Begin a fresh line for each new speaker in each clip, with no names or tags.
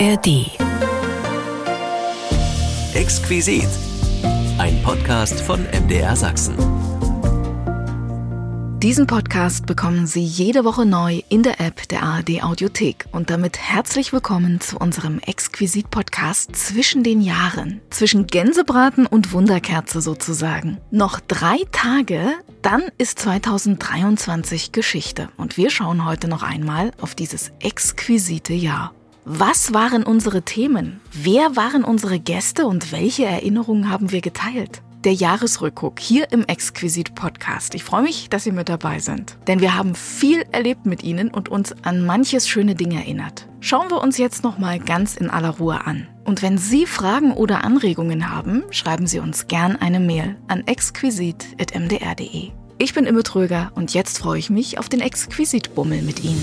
ARD.
Exquisit. Ein Podcast von MDR Sachsen.
Diesen Podcast bekommen Sie jede Woche neu in der App der ARD Audiothek. Und damit herzlich willkommen zu unserem Exquisit-Podcast zwischen den Jahren. Zwischen Gänsebraten und Wunderkerze sozusagen. Noch drei Tage, dann ist 2023 Geschichte. Und wir schauen heute noch einmal auf dieses exquisite Jahr. Was waren unsere Themen? Wer waren unsere Gäste und welche Erinnerungen haben wir geteilt? der Jahresrückguck hier im Exquisit Podcast. Ich freue mich, dass Sie mit dabei sind, denn wir haben viel erlebt mit Ihnen und uns an manches schöne Ding erinnert. Schauen wir uns jetzt noch mal ganz in aller Ruhe an. Und wenn Sie Fragen oder Anregungen haben, schreiben Sie uns gern eine Mail an exquisit@mdr.de. Ich bin Imme Tröger und jetzt freue ich mich auf den Exquisit-Bummel mit Ihnen.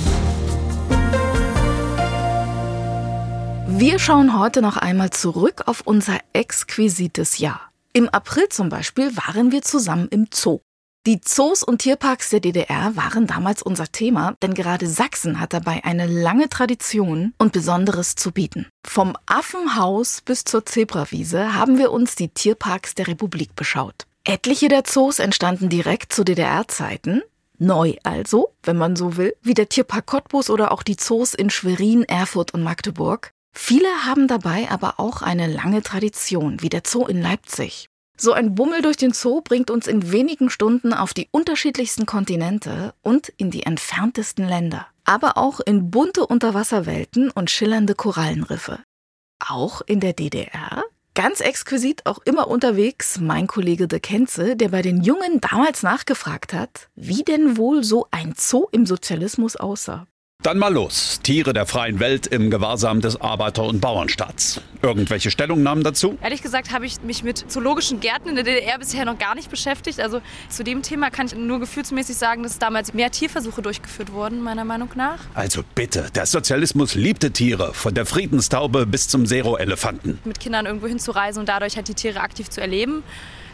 Wir schauen heute noch einmal zurück auf unser exquisites Jahr. Im April zum Beispiel waren wir zusammen im Zoo. Die Zoos und Tierparks der DDR waren damals unser Thema, denn gerade Sachsen hat dabei eine lange Tradition und Besonderes zu bieten. Vom Affenhaus bis zur Zebrawiese haben wir uns die Tierparks der Republik beschaut. Etliche der Zoos entstanden direkt zu DDR-Zeiten, Neu also, wenn man so will, wie der Tierpark Cottbus oder auch die Zoos in Schwerin, Erfurt und Magdeburg. Viele haben dabei aber auch eine lange Tradition, wie der Zoo in Leipzig. So ein Bummel durch den Zoo bringt uns in wenigen Stunden auf die unterschiedlichsten Kontinente und in die entferntesten Länder, aber auch in bunte Unterwasserwelten und schillernde Korallenriffe. Auch in der DDR? Ganz exquisit auch immer unterwegs mein Kollege De Kenze, der bei den Jungen damals nachgefragt hat, wie denn wohl so ein Zoo im Sozialismus aussah.
Dann mal los. Tiere der freien Welt im Gewahrsam des Arbeiter- und Bauernstaats. Irgendwelche Stellungnahmen dazu?
Ehrlich gesagt habe ich mich mit zoologischen Gärten in der DDR bisher noch gar nicht beschäftigt. Also zu dem Thema kann ich nur gefühlsmäßig sagen, dass damals mehr Tierversuche durchgeführt wurden, meiner Meinung nach.
Also bitte, der Sozialismus liebte Tiere, von der Friedenstaube bis zum Zero-Elefanten.
Mit Kindern irgendwo hinzureisen und dadurch halt die Tiere aktiv zu erleben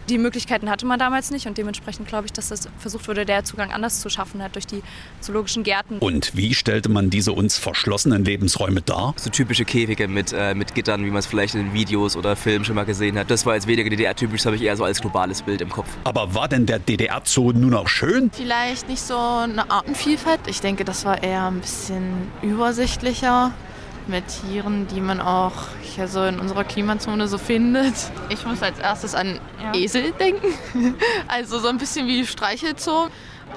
die Möglichkeiten hatte man damals nicht und dementsprechend glaube ich, dass das versucht wurde, der Zugang anders zu schaffen hat durch die zoologischen Gärten.
Und wie stellte man diese uns verschlossenen Lebensräume dar?
So typische Käfige mit, äh, mit Gittern, wie man es vielleicht in Videos oder Filmen schon mal gesehen hat. Das war jetzt weniger DDR-typisch, das habe ich eher so als globales Bild im Kopf.
Aber war denn der DDR-Zoo nun auch schön?
Vielleicht nicht so eine Artenvielfalt. Ich denke, das war eher ein bisschen übersichtlicher mit Tieren, die man auch hier so in unserer Klimazone so findet. Ich muss als erstes an ja. Esel denken. Also so ein bisschen wie Streichelzoo.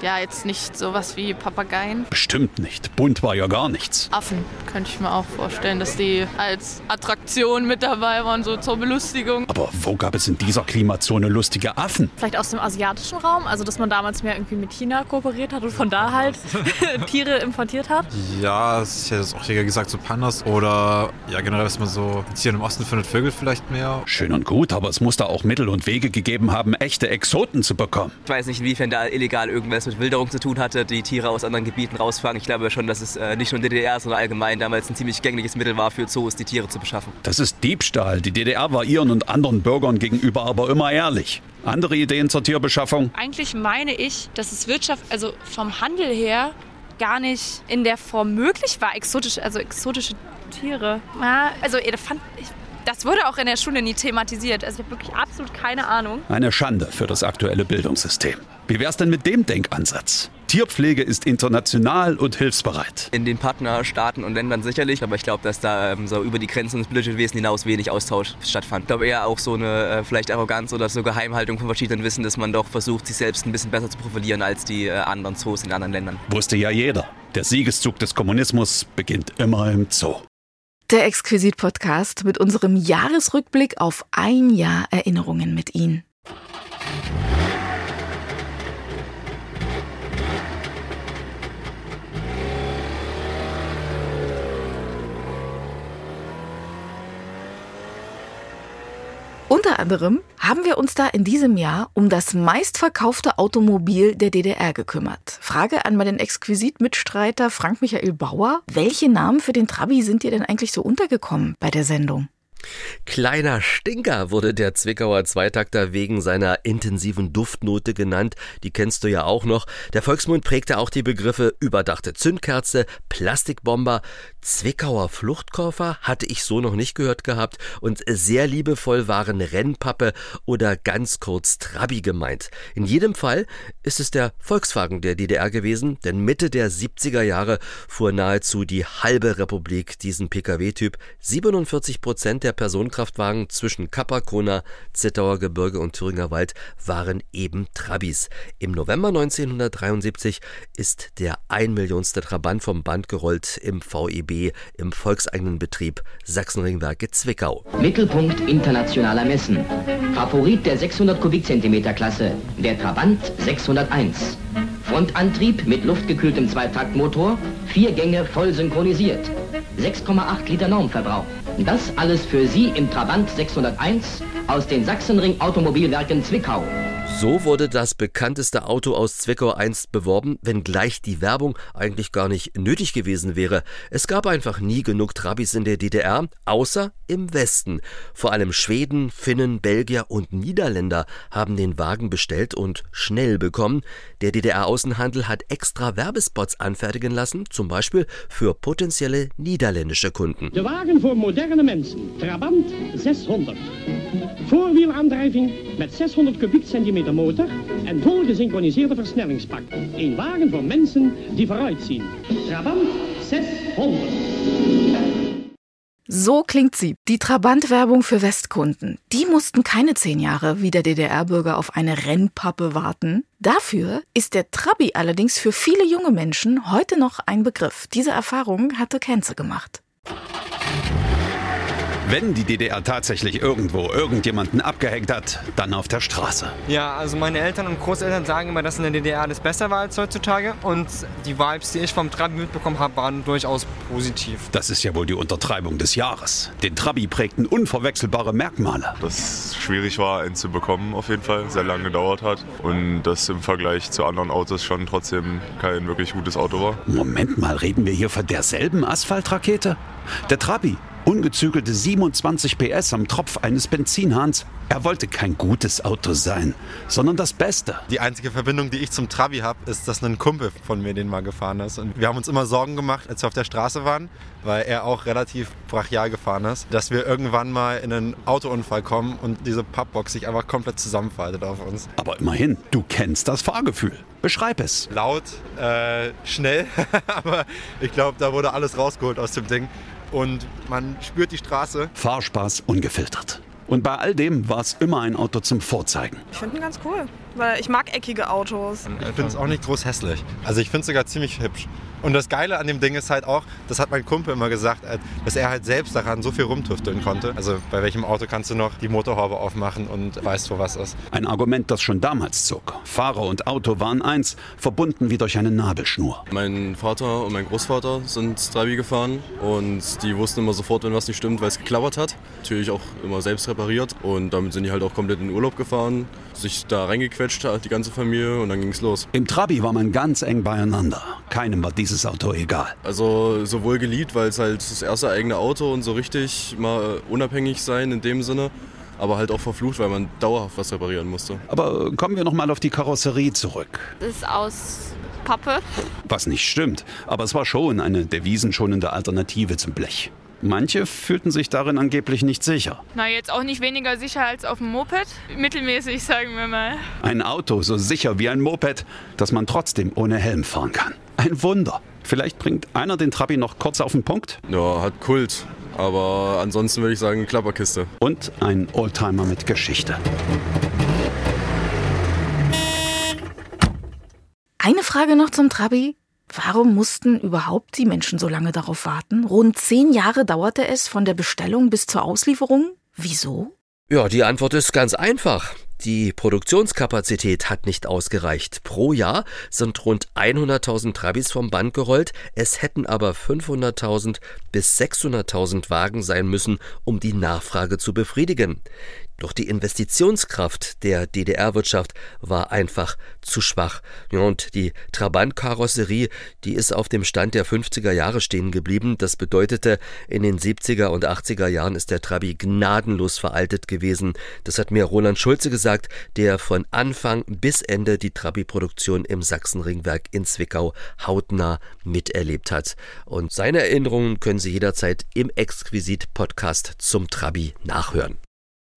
Ja, jetzt nicht sowas wie Papageien.
Bestimmt nicht. Bunt war ja gar nichts.
Affen könnte ich mir auch vorstellen, dass die als Attraktion mit dabei waren, so zur Belustigung.
Aber wo gab es in dieser Klimazone lustige Affen?
Vielleicht aus dem asiatischen Raum, also dass man damals mehr irgendwie mit China kooperiert hat und von da halt Tiere importiert hat.
Ja, ich hätte es auch hier gesagt, so Pandas oder ja generell, was man so hier im Osten findet, Vögel vielleicht mehr.
Schön und gut, aber es muss da auch Mittel und Wege gegeben haben, echte Exoten zu bekommen.
Ich weiß nicht, inwiefern da illegal irgendwas mit Wilderung zu tun hatte, die Tiere aus anderen Gebieten rausfangen. Ich glaube schon, dass es äh, nicht nur in der DDR, sondern allgemein damals ein ziemlich gängliches Mittel war für Zoos, die Tiere zu beschaffen.
Das ist Diebstahl. Die DDR war ihren und anderen Bürgern gegenüber aber immer ehrlich. Andere Ideen zur Tierbeschaffung?
Eigentlich meine ich, dass es Wirtschaft, also vom Handel her, gar nicht in der Form möglich war, exotische, also exotische Tiere. Ja, also Elefant, ich das wurde auch in der Schule nie thematisiert. Also ich habe wirklich absolut keine Ahnung.
Eine Schande für das aktuelle Bildungssystem. Wie wär's denn mit dem Denkansatz? Tierpflege ist international und hilfsbereit.
In den Partnerstaaten und Ländern sicherlich, aber ich glaube, dass da ähm, so über die Grenzen des Budgetwesens hinaus wenig Austausch stattfand. Ich glaube eher auch so eine äh, vielleicht Arroganz oder so Geheimhaltung von verschiedenen Wissen, dass man doch versucht, sich selbst ein bisschen besser zu profilieren als die äh, anderen Zoos in anderen Ländern.
Wusste ja jeder. Der Siegeszug des Kommunismus beginnt immer im Zoo.
Der Exquisit-Podcast mit unserem Jahresrückblick auf ein Jahr Erinnerungen mit Ihnen. Unter anderem haben wir uns da in diesem Jahr um das meistverkaufte Automobil der DDR gekümmert. Frage an meinen Exquisit-Mitstreiter Frank-Michael Bauer. Welche Namen für den Trabi sind dir denn eigentlich so untergekommen bei der Sendung?
Kleiner Stinker wurde der Zwickauer Zweitakter wegen seiner intensiven Duftnote genannt. Die kennst du ja auch noch. Der Volksmund prägte auch die Begriffe überdachte Zündkerze, Plastikbomber, Zwickauer Fluchtkoffer hatte ich so noch nicht gehört gehabt und sehr liebevoll waren Rennpappe oder ganz kurz Trabi gemeint. In jedem Fall ist es der Volkswagen der DDR gewesen, denn Mitte der 70er Jahre fuhr nahezu die halbe Republik diesen Pkw-Typ. 47 Prozent der Personenkraftwagen zwischen Kappa-Kona, Zittauer Gebirge und Thüringer Wald waren eben Trabis. Im November 1973 ist der ein Millionste Trabant vom Band gerollt im VEB im volkseigenen Betrieb Sachsenringwerke Zwickau.
Mittelpunkt internationaler Messen. Favorit der 600 Kubikzentimeter Klasse, der Trabant 601. Frontantrieb mit luftgekühltem Zweitaktmotor, vier Gänge voll synchronisiert. 6,8 Liter Normverbrauch. Das alles für Sie im Trabant 601 aus den Sachsenring Automobilwerken Zwickau.
So wurde das bekannteste Auto aus Zwickau einst beworben, wenngleich die Werbung eigentlich gar nicht nötig gewesen wäre. Es gab einfach nie genug Trabis in der DDR, außer im Westen. Vor allem Schweden, Finnen, Belgier und Niederländer haben den Wagen bestellt und schnell bekommen. Der DDR-Außenhandel hat extra Werbespots anfertigen lassen, zum Beispiel für potenzielle niederländische Kunden.
Der Wagen für moderne Menschen, Trabant 600. Voorwielaandrijving met 600 Kubikzentimeter motor en voll gesynchroniseerde versnellingspak. Een wagen voor mensen die vooruitzien. Trabant 600.
So klingt sie, die Trabant-Werbung für Westkunden. Die mussten keine zehn Jahre wie der DDR-Bürger auf eine Rennpappe warten. Dafür ist der Trabi allerdings für viele junge Menschen heute noch ein Begriff. Diese Erfahrung hatte Kenze gemacht.
Wenn die DDR tatsächlich irgendwo irgendjemanden abgehängt hat, dann auf der Straße.
Ja, also meine Eltern und Großeltern sagen immer, dass in der DDR alles besser war als heutzutage. Und die Vibes, die ich vom Trabi mitbekommen habe, waren durchaus positiv.
Das ist ja wohl die Untertreibung des Jahres. Den Trabi prägten unverwechselbare Merkmale.
Dass es schwierig war, einen zu bekommen auf jeden Fall, sehr lange gedauert hat. Und das im Vergleich zu anderen Autos schon trotzdem kein wirklich gutes Auto war.
Moment mal, reden wir hier von derselben Asphaltrakete? Der Trabi, ungezügelte 27 PS am Tropf eines Benzinhahns. Er wollte kein gutes Auto sein, sondern das Beste.
Die einzige Verbindung, die ich zum Trabi habe, ist, dass ein Kumpel von mir den mal gefahren ist. Und wir haben uns immer Sorgen gemacht, als wir auf der Straße waren, weil er auch relativ brachial gefahren ist, dass wir irgendwann mal in einen Autounfall kommen und diese Pappbox sich einfach komplett zusammenfaltet auf uns.
Aber immerhin, du kennst das Fahrgefühl. Beschreib es.
Laut, äh, schnell, aber ich glaube, da wurde alles rausgeholt aus dem Ding und man spürt die Straße.
Fahrspaß ungefiltert. Und bei all dem war es immer ein Auto zum Vorzeigen.
Ich finde ihn ganz cool, weil ich mag eckige Autos.
Ich finde es auch nicht groß hässlich. Also ich finde es sogar ziemlich hübsch. Und das Geile an dem Ding ist halt auch, das hat mein Kumpel immer gesagt, äh, dass er halt selbst daran so viel rumtüfteln konnte. Also bei welchem Auto kannst du noch die Motorhaube aufmachen und weißt, wo was ist.
Ein Argument, das schon damals zog. Fahrer und Auto waren eins, verbunden wie durch eine Nabelschnur.
Mein Vater und mein Großvater sind Trabi gefahren und die wussten immer sofort, wenn was nicht stimmt, weil es geklappert hat. Natürlich auch immer selbst repariert und damit sind die halt auch komplett in den Urlaub gefahren, sich da reingequetscht hat, die ganze Familie und dann ging es los.
Im Trabi war man ganz eng beieinander. Keinem war dieses Auto egal.
Also sowohl geliebt, weil es halt das erste eigene Auto und so richtig mal unabhängig sein in dem Sinne, aber halt auch verflucht, weil man dauerhaft was reparieren musste.
Aber kommen wir noch mal auf die Karosserie zurück.
Das ist aus Pappe.
Was nicht stimmt, aber es war schon eine devisenschonende Alternative zum Blech. Manche fühlten sich darin angeblich nicht sicher.
Na, jetzt auch nicht weniger sicher als auf dem Moped. Mittelmäßig, sagen wir mal.
Ein Auto so sicher wie ein Moped, dass man trotzdem ohne Helm fahren kann. Ein Wunder. Vielleicht bringt einer den Trabi noch kurz auf den Punkt.
Ja, hat Kult. Aber ansonsten würde ich sagen Klapperkiste.
Und ein Oldtimer mit Geschichte.
Eine Frage noch zum Trabi. Warum mussten überhaupt die Menschen so lange darauf warten? Rund zehn Jahre dauerte es von der Bestellung bis zur Auslieferung. Wieso?
Ja, die Antwort ist ganz einfach. Die Produktionskapazität hat nicht ausgereicht. Pro Jahr sind rund 100.000 Trabis vom Band gerollt. Es hätten aber 500.000 bis 600.000 Wagen sein müssen, um die Nachfrage zu befriedigen. Doch die Investitionskraft der DDR-Wirtschaft war einfach zu schwach. und die Trabant-Karosserie, die ist auf dem Stand der 50er Jahre stehen geblieben. Das bedeutete, in den 70er und 80er Jahren ist der Trabi gnadenlos veraltet gewesen. Das hat mir Roland Schulze gesagt, der von Anfang bis Ende die Trabi-Produktion im Sachsenringwerk in Zwickau hautnah miterlebt hat. Und seine Erinnerungen können Sie jederzeit im Exquisit-Podcast zum Trabi nachhören.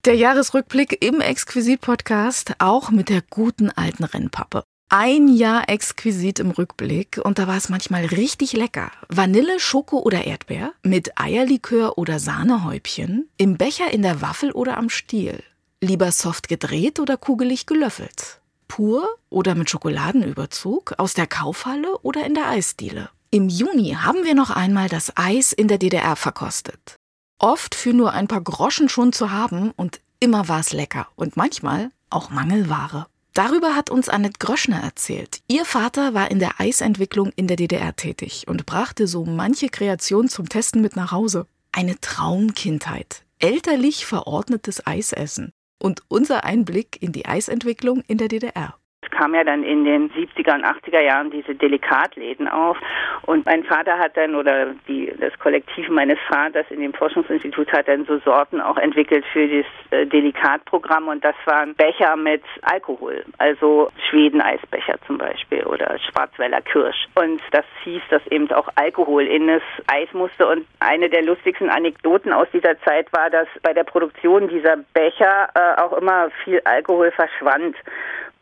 Der Jahresrückblick im Exquisit-Podcast auch mit der guten alten Rennpappe. Ein Jahr exquisit im Rückblick und da war es manchmal richtig lecker. Vanille, Schoko oder Erdbeer mit Eierlikör oder Sahnehäubchen, im Becher, in der Waffel oder am Stiel. Lieber soft gedreht oder kugelig gelöffelt. Pur oder mit Schokoladenüberzug, aus der Kaufhalle oder in der Eisdiele. Im Juni haben wir noch einmal das Eis in der DDR verkostet. Oft für nur ein paar Groschen schon zu haben und immer war es lecker und manchmal auch Mangelware. Darüber hat uns Annette Gröschner erzählt. Ihr Vater war in der Eisentwicklung in der DDR tätig und brachte so manche Kreation zum Testen mit nach Hause. Eine Traumkindheit. Elterlich verordnetes Eisessen. Und unser Einblick in die Eisentwicklung in der DDR.
Kam ja dann in den 70er und 80er Jahren diese Delikatläden auf. Und mein Vater hat dann oder die, das Kollektiv meines Vaters in dem Forschungsinstitut hat dann so Sorten auch entwickelt für das äh, Delikatprogramm. Und das waren Becher mit Alkohol, also Schweden-Eisbecher zum Beispiel oder Schwarzwälder Kirsch. Und das hieß, dass eben auch Alkohol in das Eis musste. Und eine der lustigsten Anekdoten aus dieser Zeit war, dass bei der Produktion dieser Becher äh, auch immer viel Alkohol verschwand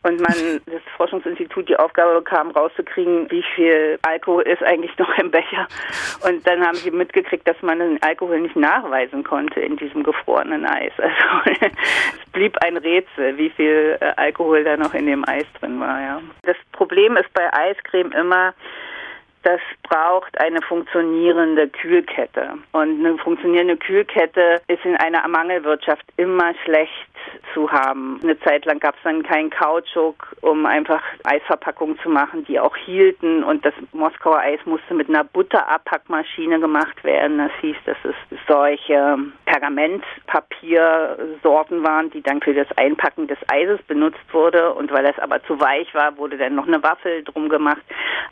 und man das Forschungsinstitut die Aufgabe bekam, rauszukriegen, wie viel Alkohol ist eigentlich noch im Becher. Und dann haben sie mitgekriegt, dass man den Alkohol nicht nachweisen konnte in diesem gefrorenen Eis. Also es blieb ein Rätsel, wie viel äh, Alkohol da noch in dem Eis drin war. Ja. Das Problem ist bei Eiscreme immer, das braucht eine funktionierende Kühlkette. Und eine funktionierende Kühlkette ist in einer Mangelwirtschaft immer schlecht zu haben. Eine Zeit lang gab es dann keinen Kautschuk, um einfach Eisverpackungen zu machen, die auch hielten. Und das Moskauer Eis musste mit einer Butterabpackmaschine gemacht werden. Das hieß, dass es solche Pergamentpapiersorten waren, die dann für das Einpacken des Eises benutzt wurde. Und weil es aber zu weich war, wurde dann noch eine Waffel drum gemacht.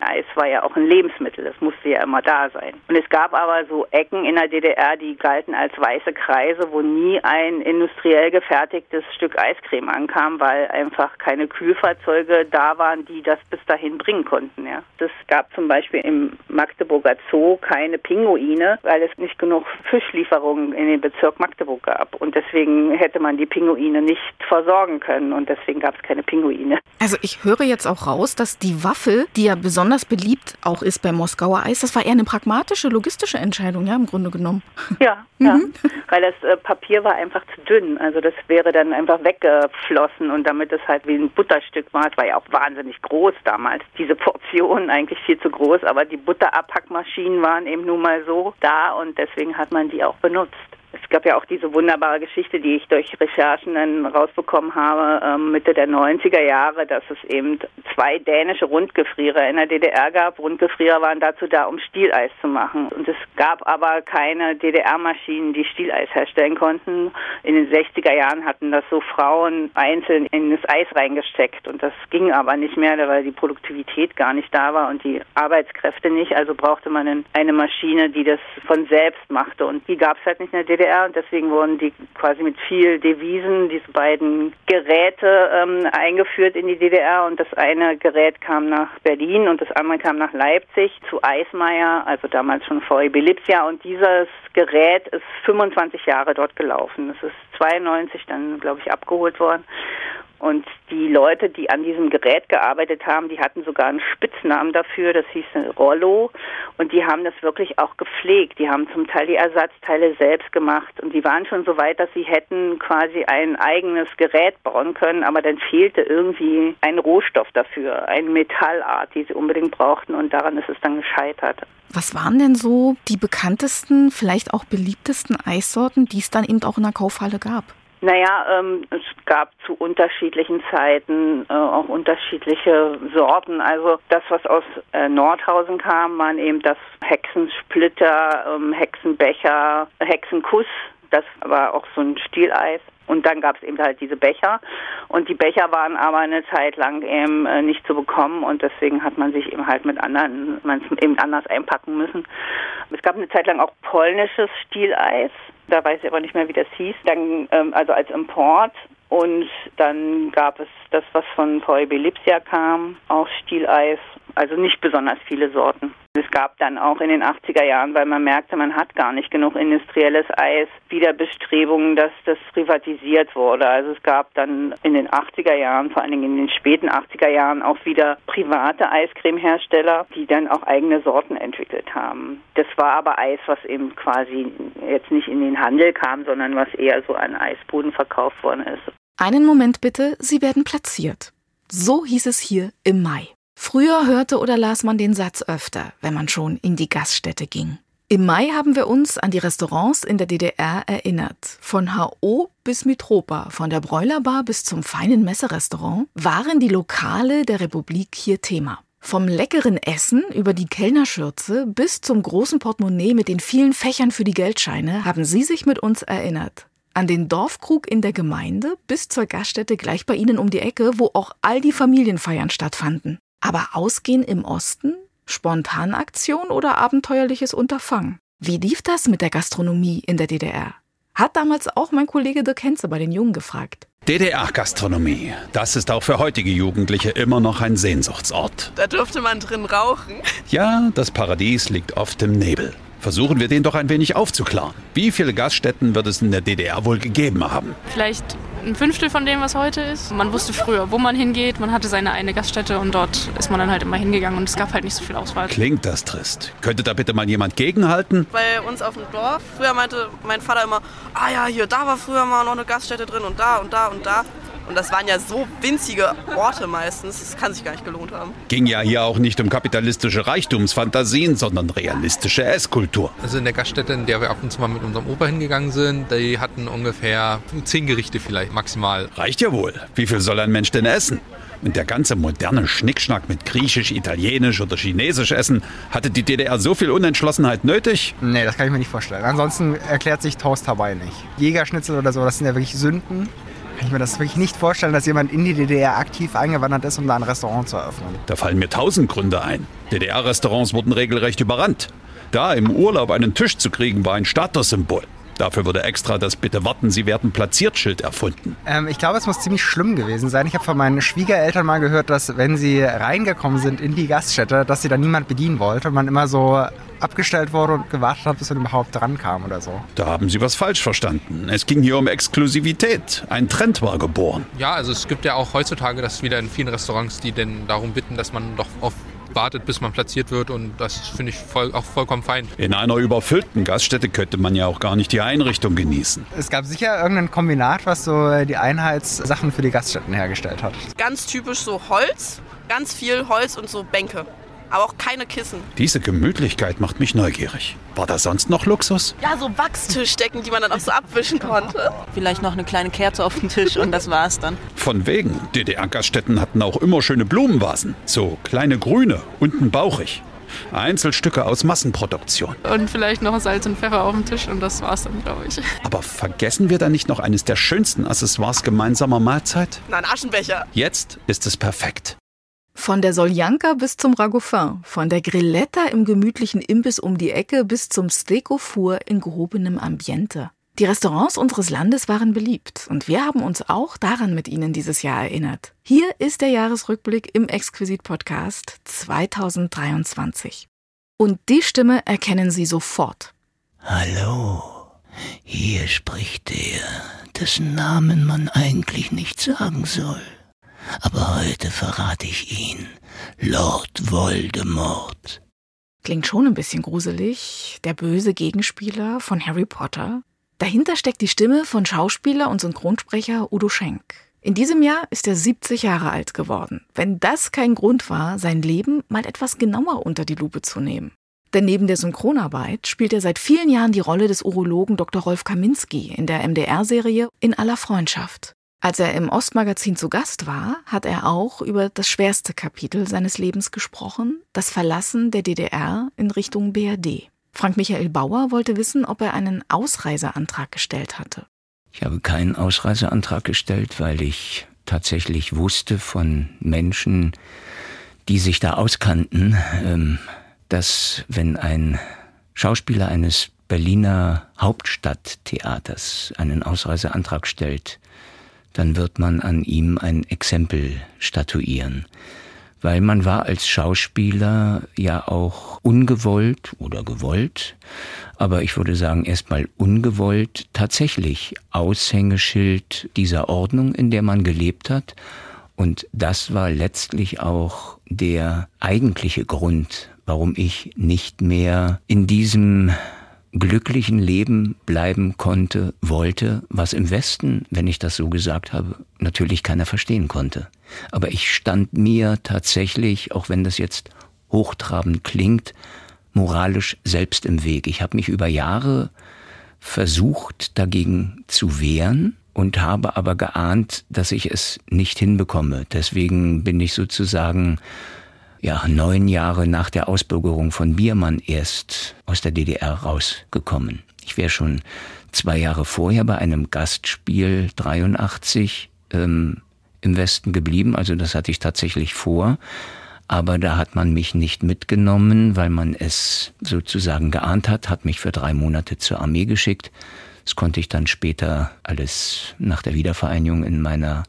Eis war ja auch ein Lebensmittel, das musste ja immer da sein. Und es gab aber so Ecken in der DDR, die galten als weiße Kreise, wo nie ein industriell gefertigtes Stück Eiscreme ankam, weil einfach keine Kühlfahrzeuge da waren, die das bis dahin bringen konnten. Ja. Es gab zum Beispiel im Magdeburger Zoo keine Pinguine, weil es nicht genug Fischlieferungen in den Bezirk Magdeburg gab. Und deswegen hätte man die Pinguine nicht versorgen können und deswegen gab es keine Pinguine.
Also ich höre jetzt auch raus, dass die Waffel, die ja besonders beliebt auch ist beim Moskauer Eis, das war eher eine pragmatische, logistische Entscheidung, ja, im Grunde genommen.
Ja, ja. Mhm. weil das äh, Papier war einfach zu dünn. Also das wäre dann einfach weggeflossen und damit es halt wie ein Butterstück war, es war ja auch wahnsinnig groß damals. Diese Portionen eigentlich viel zu groß, aber die Butterabpackmaschinen waren eben nun mal so da und deswegen hat man die auch benutzt. Es gab ja auch diese wunderbare Geschichte, die ich durch Recherchen dann rausbekommen habe, ähm, Mitte der 90er Jahre, dass es eben zwei dänische Rundgefrierer in der DDR gab. Rundgefrierer waren dazu da, um Stieleis zu machen. Und es gab aber keine DDR-Maschinen, die Stieleis herstellen konnten. In den 60er Jahren hatten das so Frauen einzeln in das Eis reingesteckt. Und das ging aber nicht mehr, weil die Produktivität gar nicht da war und die Arbeitskräfte nicht. Also brauchte man eine Maschine, die das von selbst machte. Und die gab es halt nicht in der DDR. DDR und deswegen wurden die quasi mit viel Devisen, diese beiden Geräte ähm, eingeführt in die DDR und das eine Gerät kam nach Berlin und das andere kam nach Leipzig zu Eismeier, also damals schon VEB Lipsia. Und dieses Gerät ist 25 Jahre dort gelaufen. Es ist 92 dann, glaube ich, abgeholt worden und die Leute, die an diesem Gerät gearbeitet haben, die hatten sogar einen Spitznamen dafür, das hieß Rollo. Und die haben das wirklich auch gepflegt. Die haben zum Teil die Ersatzteile selbst gemacht. Und die waren schon so weit, dass sie hätten quasi ein eigenes Gerät bauen können. Aber dann fehlte irgendwie ein Rohstoff dafür, eine Metallart, die sie unbedingt brauchten. Und daran ist es dann gescheitert.
Was waren denn so die bekanntesten, vielleicht auch beliebtesten Eissorten, die es dann eben auch in der Kaufhalle gab?
Naja, ähm, es gab zu unterschiedlichen Zeiten äh, auch unterschiedliche Sorten. Also das, was aus äh, Nordhausen kam, waren eben das Hexensplitter, ähm, Hexenbecher, Hexenkuss. Das war auch so ein Stieleis. Und dann gab es eben halt diese Becher. Und die Becher waren aber eine Zeit lang eben äh, nicht zu bekommen und deswegen hat man sich eben halt mit anderen, man eben anders einpacken müssen. Es gab eine Zeit lang auch polnisches Stieleis. Da weiß ich aber nicht mehr, wie das hieß. Dann, ähm, also als Import. Und dann gab es das, was von VEB Lipsia kam, auch Stieleis. Also nicht besonders viele Sorten. Es gab dann auch in den 80er Jahren, weil man merkte, man hat gar nicht genug industrielles Eis, wieder Bestrebungen, dass das privatisiert wurde. Also es gab dann in den 80er Jahren, vor allen Dingen in den späten 80er Jahren, auch wieder private Eiscremehersteller, die dann auch eigene Sorten entwickelt haben. Das war aber Eis, was eben quasi jetzt nicht in den Handel kam, sondern was eher so an Eisbuden verkauft worden ist.
Einen Moment bitte, Sie werden platziert. So hieß es hier im Mai. Früher hörte oder las man den Satz öfter, wenn man schon in die Gaststätte ging. Im Mai haben wir uns an die Restaurants in der DDR erinnert. Von HO bis Mitropa, von der Bräulerbar bis zum feinen Messerestaurant waren die Lokale der Republik hier Thema. Vom leckeren Essen über die Kellnerschürze bis zum großen Portemonnaie mit den vielen Fächern für die Geldscheine haben Sie sich mit uns erinnert. An den Dorfkrug in der Gemeinde bis zur Gaststätte gleich bei Ihnen um die Ecke, wo auch all die Familienfeiern stattfanden. Aber Ausgehen im Osten? Spontanaktion oder abenteuerliches Unterfangen? Wie lief das mit der Gastronomie in der DDR? Hat damals auch mein Kollege Dirk Henze bei den Jungen gefragt.
DDR-Gastronomie, das ist auch für heutige Jugendliche immer noch ein Sehnsuchtsort.
Da durfte man drin rauchen.
Ja, das Paradies liegt oft im Nebel. Versuchen wir den doch ein wenig aufzuklären. Wie viele Gaststätten wird es in der DDR wohl gegeben haben?
Vielleicht ein Fünftel von dem, was heute ist. Man wusste früher, wo man hingeht. Man hatte seine eine Gaststätte und dort ist man dann halt immer hingegangen und es gab halt nicht so viel Auswahl.
Klingt das trist. Könnte da bitte mal jemand gegenhalten?
Bei uns auf dem Dorf, früher meinte mein Vater immer, ah ja, hier, da war früher mal noch eine Gaststätte drin und da und da und da. Und das waren ja so winzige Orte meistens, das kann sich gar nicht gelohnt haben.
Ging ja hier auch nicht um kapitalistische Reichtumsfantasien, sondern realistische Esskultur.
Also in der Gaststätte, in der wir ab und zu mal mit unserem Opa hingegangen sind, die hatten ungefähr zehn Gerichte vielleicht maximal.
Reicht ja wohl. Wie viel soll ein Mensch denn essen? Und der ganze moderne Schnickschnack mit Griechisch, Italienisch oder Chinesisch essen, hatte die DDR so viel Unentschlossenheit nötig?
Nee, das kann ich mir nicht vorstellen. Ansonsten erklärt sich Toast dabei nicht. Jägerschnitzel oder so, das sind ja wirklich Sünden kann ich mir das wirklich nicht vorstellen, dass jemand in die DDR aktiv eingewandert ist, um da ein Restaurant zu eröffnen.
Da fallen mir tausend Gründe ein. DDR-Restaurants wurden regelrecht überrannt. Da im Urlaub einen Tisch zu kriegen, war ein Statussymbol. Dafür wurde extra das Bitte warten, Sie werden platziert Schild erfunden.
Ähm, ich glaube, es muss ziemlich schlimm gewesen sein. Ich habe von meinen Schwiegereltern mal gehört, dass wenn sie reingekommen sind in die Gaststätte, dass sie da niemand bedienen wollte und man immer so abgestellt wurde und gewartet hat, bis man überhaupt dran kam oder so.
Da haben Sie was falsch verstanden. Es ging hier um Exklusivität. Ein Trend war geboren.
Ja, also es gibt ja auch heutzutage das wieder in vielen Restaurants, die denn darum bitten, dass man doch auf wartet, bis man platziert wird und das finde ich voll, auch vollkommen fein.
In einer überfüllten Gaststätte könnte man ja auch gar nicht die Einrichtung genießen.
Es gab sicher irgendein Kombinat, was so die Einheitssachen für die Gaststätten hergestellt hat.
Ganz typisch so Holz, ganz viel Holz und so Bänke aber auch keine Kissen.
Diese Gemütlichkeit macht mich neugierig. War da sonst noch Luxus?
Ja, so Wachstischdecken, die man dann auch so abwischen konnte.
Vielleicht noch eine kleine Kerze auf dem Tisch und das war's dann.
Von wegen. DDR-Gaststätten hatten auch immer schöne Blumenvasen. So kleine grüne, unten bauchig. Einzelstücke aus Massenproduktion.
Und vielleicht noch Salz und Pfeffer auf dem Tisch und das war's dann, glaube ich.
Aber vergessen wir da nicht noch eines der schönsten Accessoires gemeinsamer Mahlzeit?
Na, ein Aschenbecher.
Jetzt ist es perfekt.
Von der Soljanka bis zum Ragoufin, von der Grilletta im gemütlichen Imbiss um die Ecke bis zum Steak in gehobenem Ambiente. Die Restaurants unseres Landes waren beliebt und wir haben uns auch daran mit Ihnen dieses Jahr erinnert. Hier ist der Jahresrückblick im Exquisit Podcast 2023. Und die Stimme erkennen Sie sofort.
Hallo, hier spricht der, dessen Namen man eigentlich nicht sagen soll. Aber heute verrate ich ihn. Lord Voldemort.
Klingt schon ein bisschen gruselig. Der böse Gegenspieler von Harry Potter. Dahinter steckt die Stimme von Schauspieler und Synchronsprecher Udo Schenk. In diesem Jahr ist er 70 Jahre alt geworden. Wenn das kein Grund war, sein Leben mal etwas genauer unter die Lupe zu nehmen. Denn neben der Synchronarbeit spielt er seit vielen Jahren die Rolle des Urologen Dr. Rolf Kaminski in der MDR-Serie In aller Freundschaft. Als er im Ostmagazin zu Gast war, hat er auch über das schwerste Kapitel seines Lebens gesprochen, das Verlassen der DDR in Richtung BRD. Frank Michael Bauer wollte wissen, ob er einen Ausreiseantrag gestellt hatte.
Ich habe keinen Ausreiseantrag gestellt, weil ich tatsächlich wusste von Menschen, die sich da auskannten, ähm, dass wenn ein Schauspieler eines Berliner Hauptstadttheaters einen Ausreiseantrag stellt, dann wird man an ihm ein Exempel statuieren weil man war als Schauspieler ja auch ungewollt oder gewollt, aber ich würde sagen erstmal ungewollt tatsächlich Aushängeschild dieser Ordnung, in der man gelebt hat. Und das war letztlich auch der eigentliche Grund, warum ich nicht mehr in diesem glücklichen Leben bleiben konnte, wollte, was im Westen, wenn ich das so gesagt habe, natürlich keiner verstehen konnte. Aber ich stand mir tatsächlich, auch wenn das jetzt hochtrabend klingt, moralisch selbst im Weg. Ich habe mich über Jahre versucht, dagegen zu wehren und habe aber geahnt, dass ich es nicht hinbekomme. Deswegen bin ich sozusagen ja, neun Jahre nach der Ausbürgerung von Biermann erst aus der DDR rausgekommen. Ich wäre schon zwei Jahre vorher bei einem Gastspiel 83 ähm, im Westen geblieben, also das hatte ich tatsächlich vor. Aber da hat man mich nicht mitgenommen, weil man es sozusagen geahnt hat, hat mich für drei Monate zur Armee geschickt. Das konnte ich dann später alles nach der Wiedervereinigung in meiner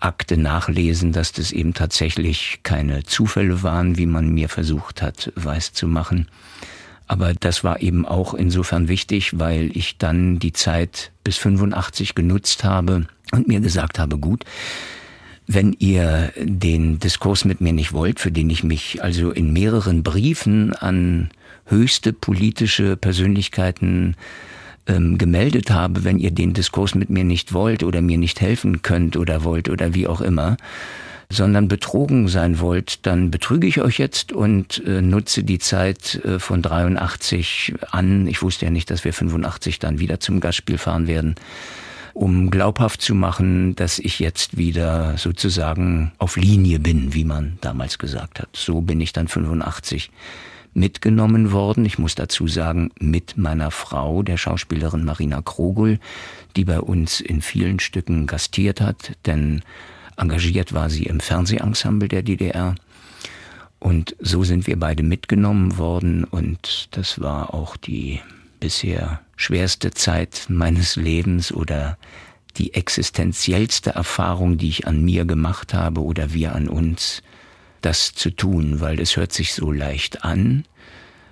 Akte nachlesen, dass das eben tatsächlich keine Zufälle waren, wie man mir versucht hat, weiß zu machen. Aber das war eben auch insofern wichtig, weil ich dann die Zeit bis 85 genutzt habe und mir gesagt habe, gut, wenn ihr den Diskurs mit mir nicht wollt, für den ich mich also in mehreren Briefen an höchste politische Persönlichkeiten ähm, gemeldet habe, wenn ihr den Diskurs mit mir nicht wollt oder mir nicht helfen könnt oder wollt oder wie auch immer, sondern betrogen sein wollt, dann betrüge ich euch jetzt und äh, nutze die Zeit äh, von 83 an. Ich wusste ja nicht, dass wir 85 dann wieder zum Gastspiel fahren werden, um glaubhaft zu machen, dass ich jetzt wieder sozusagen auf Linie bin, wie man damals gesagt hat. So bin ich dann 85 mitgenommen worden. Ich muss dazu sagen, mit meiner Frau, der Schauspielerin Marina Krogul, die bei uns in vielen Stücken gastiert hat, denn engagiert war sie im Fernsehensemble der DDR. Und so sind wir beide mitgenommen worden und das war auch die bisher schwerste Zeit meines Lebens oder die existenziellste Erfahrung, die ich an mir gemacht habe oder wir an uns das zu tun, weil es hört sich so leicht an.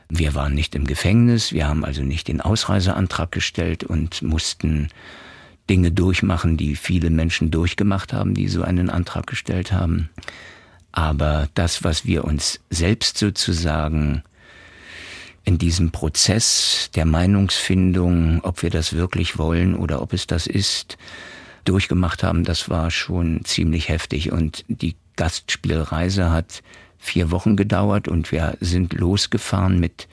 Wir waren nicht im Gefängnis, wir haben also nicht den Ausreiseantrag gestellt und mussten Dinge durchmachen, die viele Menschen durchgemacht haben, die so einen Antrag gestellt haben. Aber das, was wir uns selbst sozusagen in diesem Prozess der Meinungsfindung, ob wir das wirklich wollen oder ob es das ist, durchgemacht haben, das war schon ziemlich heftig. Und die Gastspielreise hat vier Wochen gedauert und wir sind losgefahren mit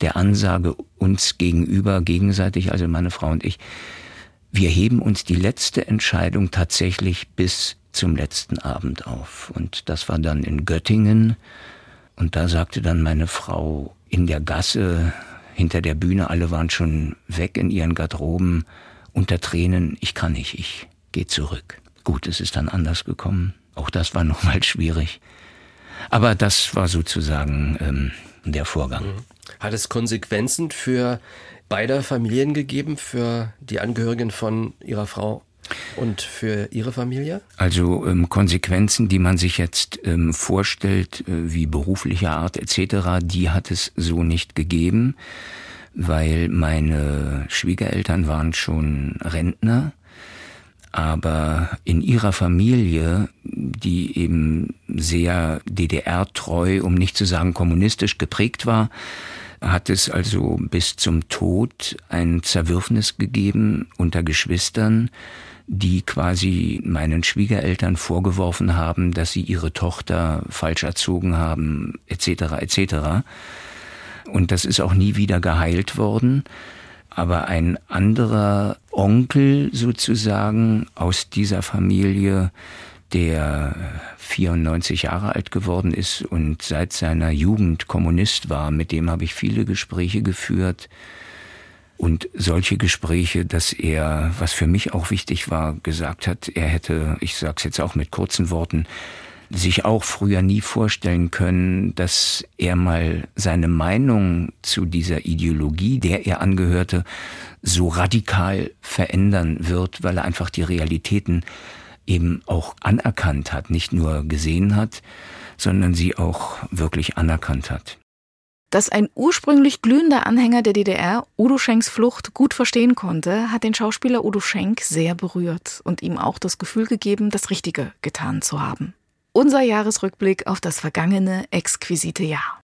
der Ansage uns gegenüber, gegenseitig, also meine Frau und ich, wir heben uns die letzte Entscheidung tatsächlich bis zum letzten Abend auf. Und das war dann in Göttingen. Und da sagte dann meine Frau in der Gasse hinter der Bühne, alle waren schon weg in ihren Garderoben, unter Tränen, ich kann nicht, ich gehe zurück. Gut, es ist dann anders gekommen. Auch das war nochmal schwierig. Aber das war sozusagen ähm, der Vorgang. Mhm.
Hat es Konsequenzen für beide Familien gegeben, für die Angehörigen von Ihrer Frau und für Ihre Familie?
Also ähm, Konsequenzen, die man sich jetzt ähm, vorstellt, äh, wie beruflicher Art etc., die hat es so nicht gegeben, weil meine Schwiegereltern waren schon Rentner aber in ihrer Familie, die eben sehr DDR-treu, um nicht zu sagen kommunistisch geprägt war, hat es also bis zum Tod ein Zerwürfnis gegeben unter Geschwistern, die quasi meinen Schwiegereltern vorgeworfen haben, dass sie ihre Tochter falsch erzogen haben, etc. etc. Und das ist auch nie wieder geheilt worden. Aber ein anderer Onkel sozusagen aus dieser Familie, der 94 Jahre alt geworden ist und seit seiner Jugend Kommunist war, mit dem habe ich viele Gespräche geführt. und solche Gespräche, dass er, was für mich auch wichtig war, gesagt hat, er hätte, ich sage es jetzt auch mit kurzen Worten, sich auch früher nie vorstellen können, dass er mal seine Meinung zu dieser Ideologie, der er angehörte, so radikal verändern wird, weil er einfach die Realitäten eben auch anerkannt hat, nicht nur gesehen hat, sondern sie auch wirklich anerkannt hat.
Dass ein ursprünglich glühender Anhänger der DDR Udo Schenks Flucht gut verstehen konnte, hat den Schauspieler Udo Schenk sehr berührt und ihm auch das Gefühl gegeben, das Richtige getan zu haben. Unser Jahresrückblick auf das vergangene exquisite Jahr.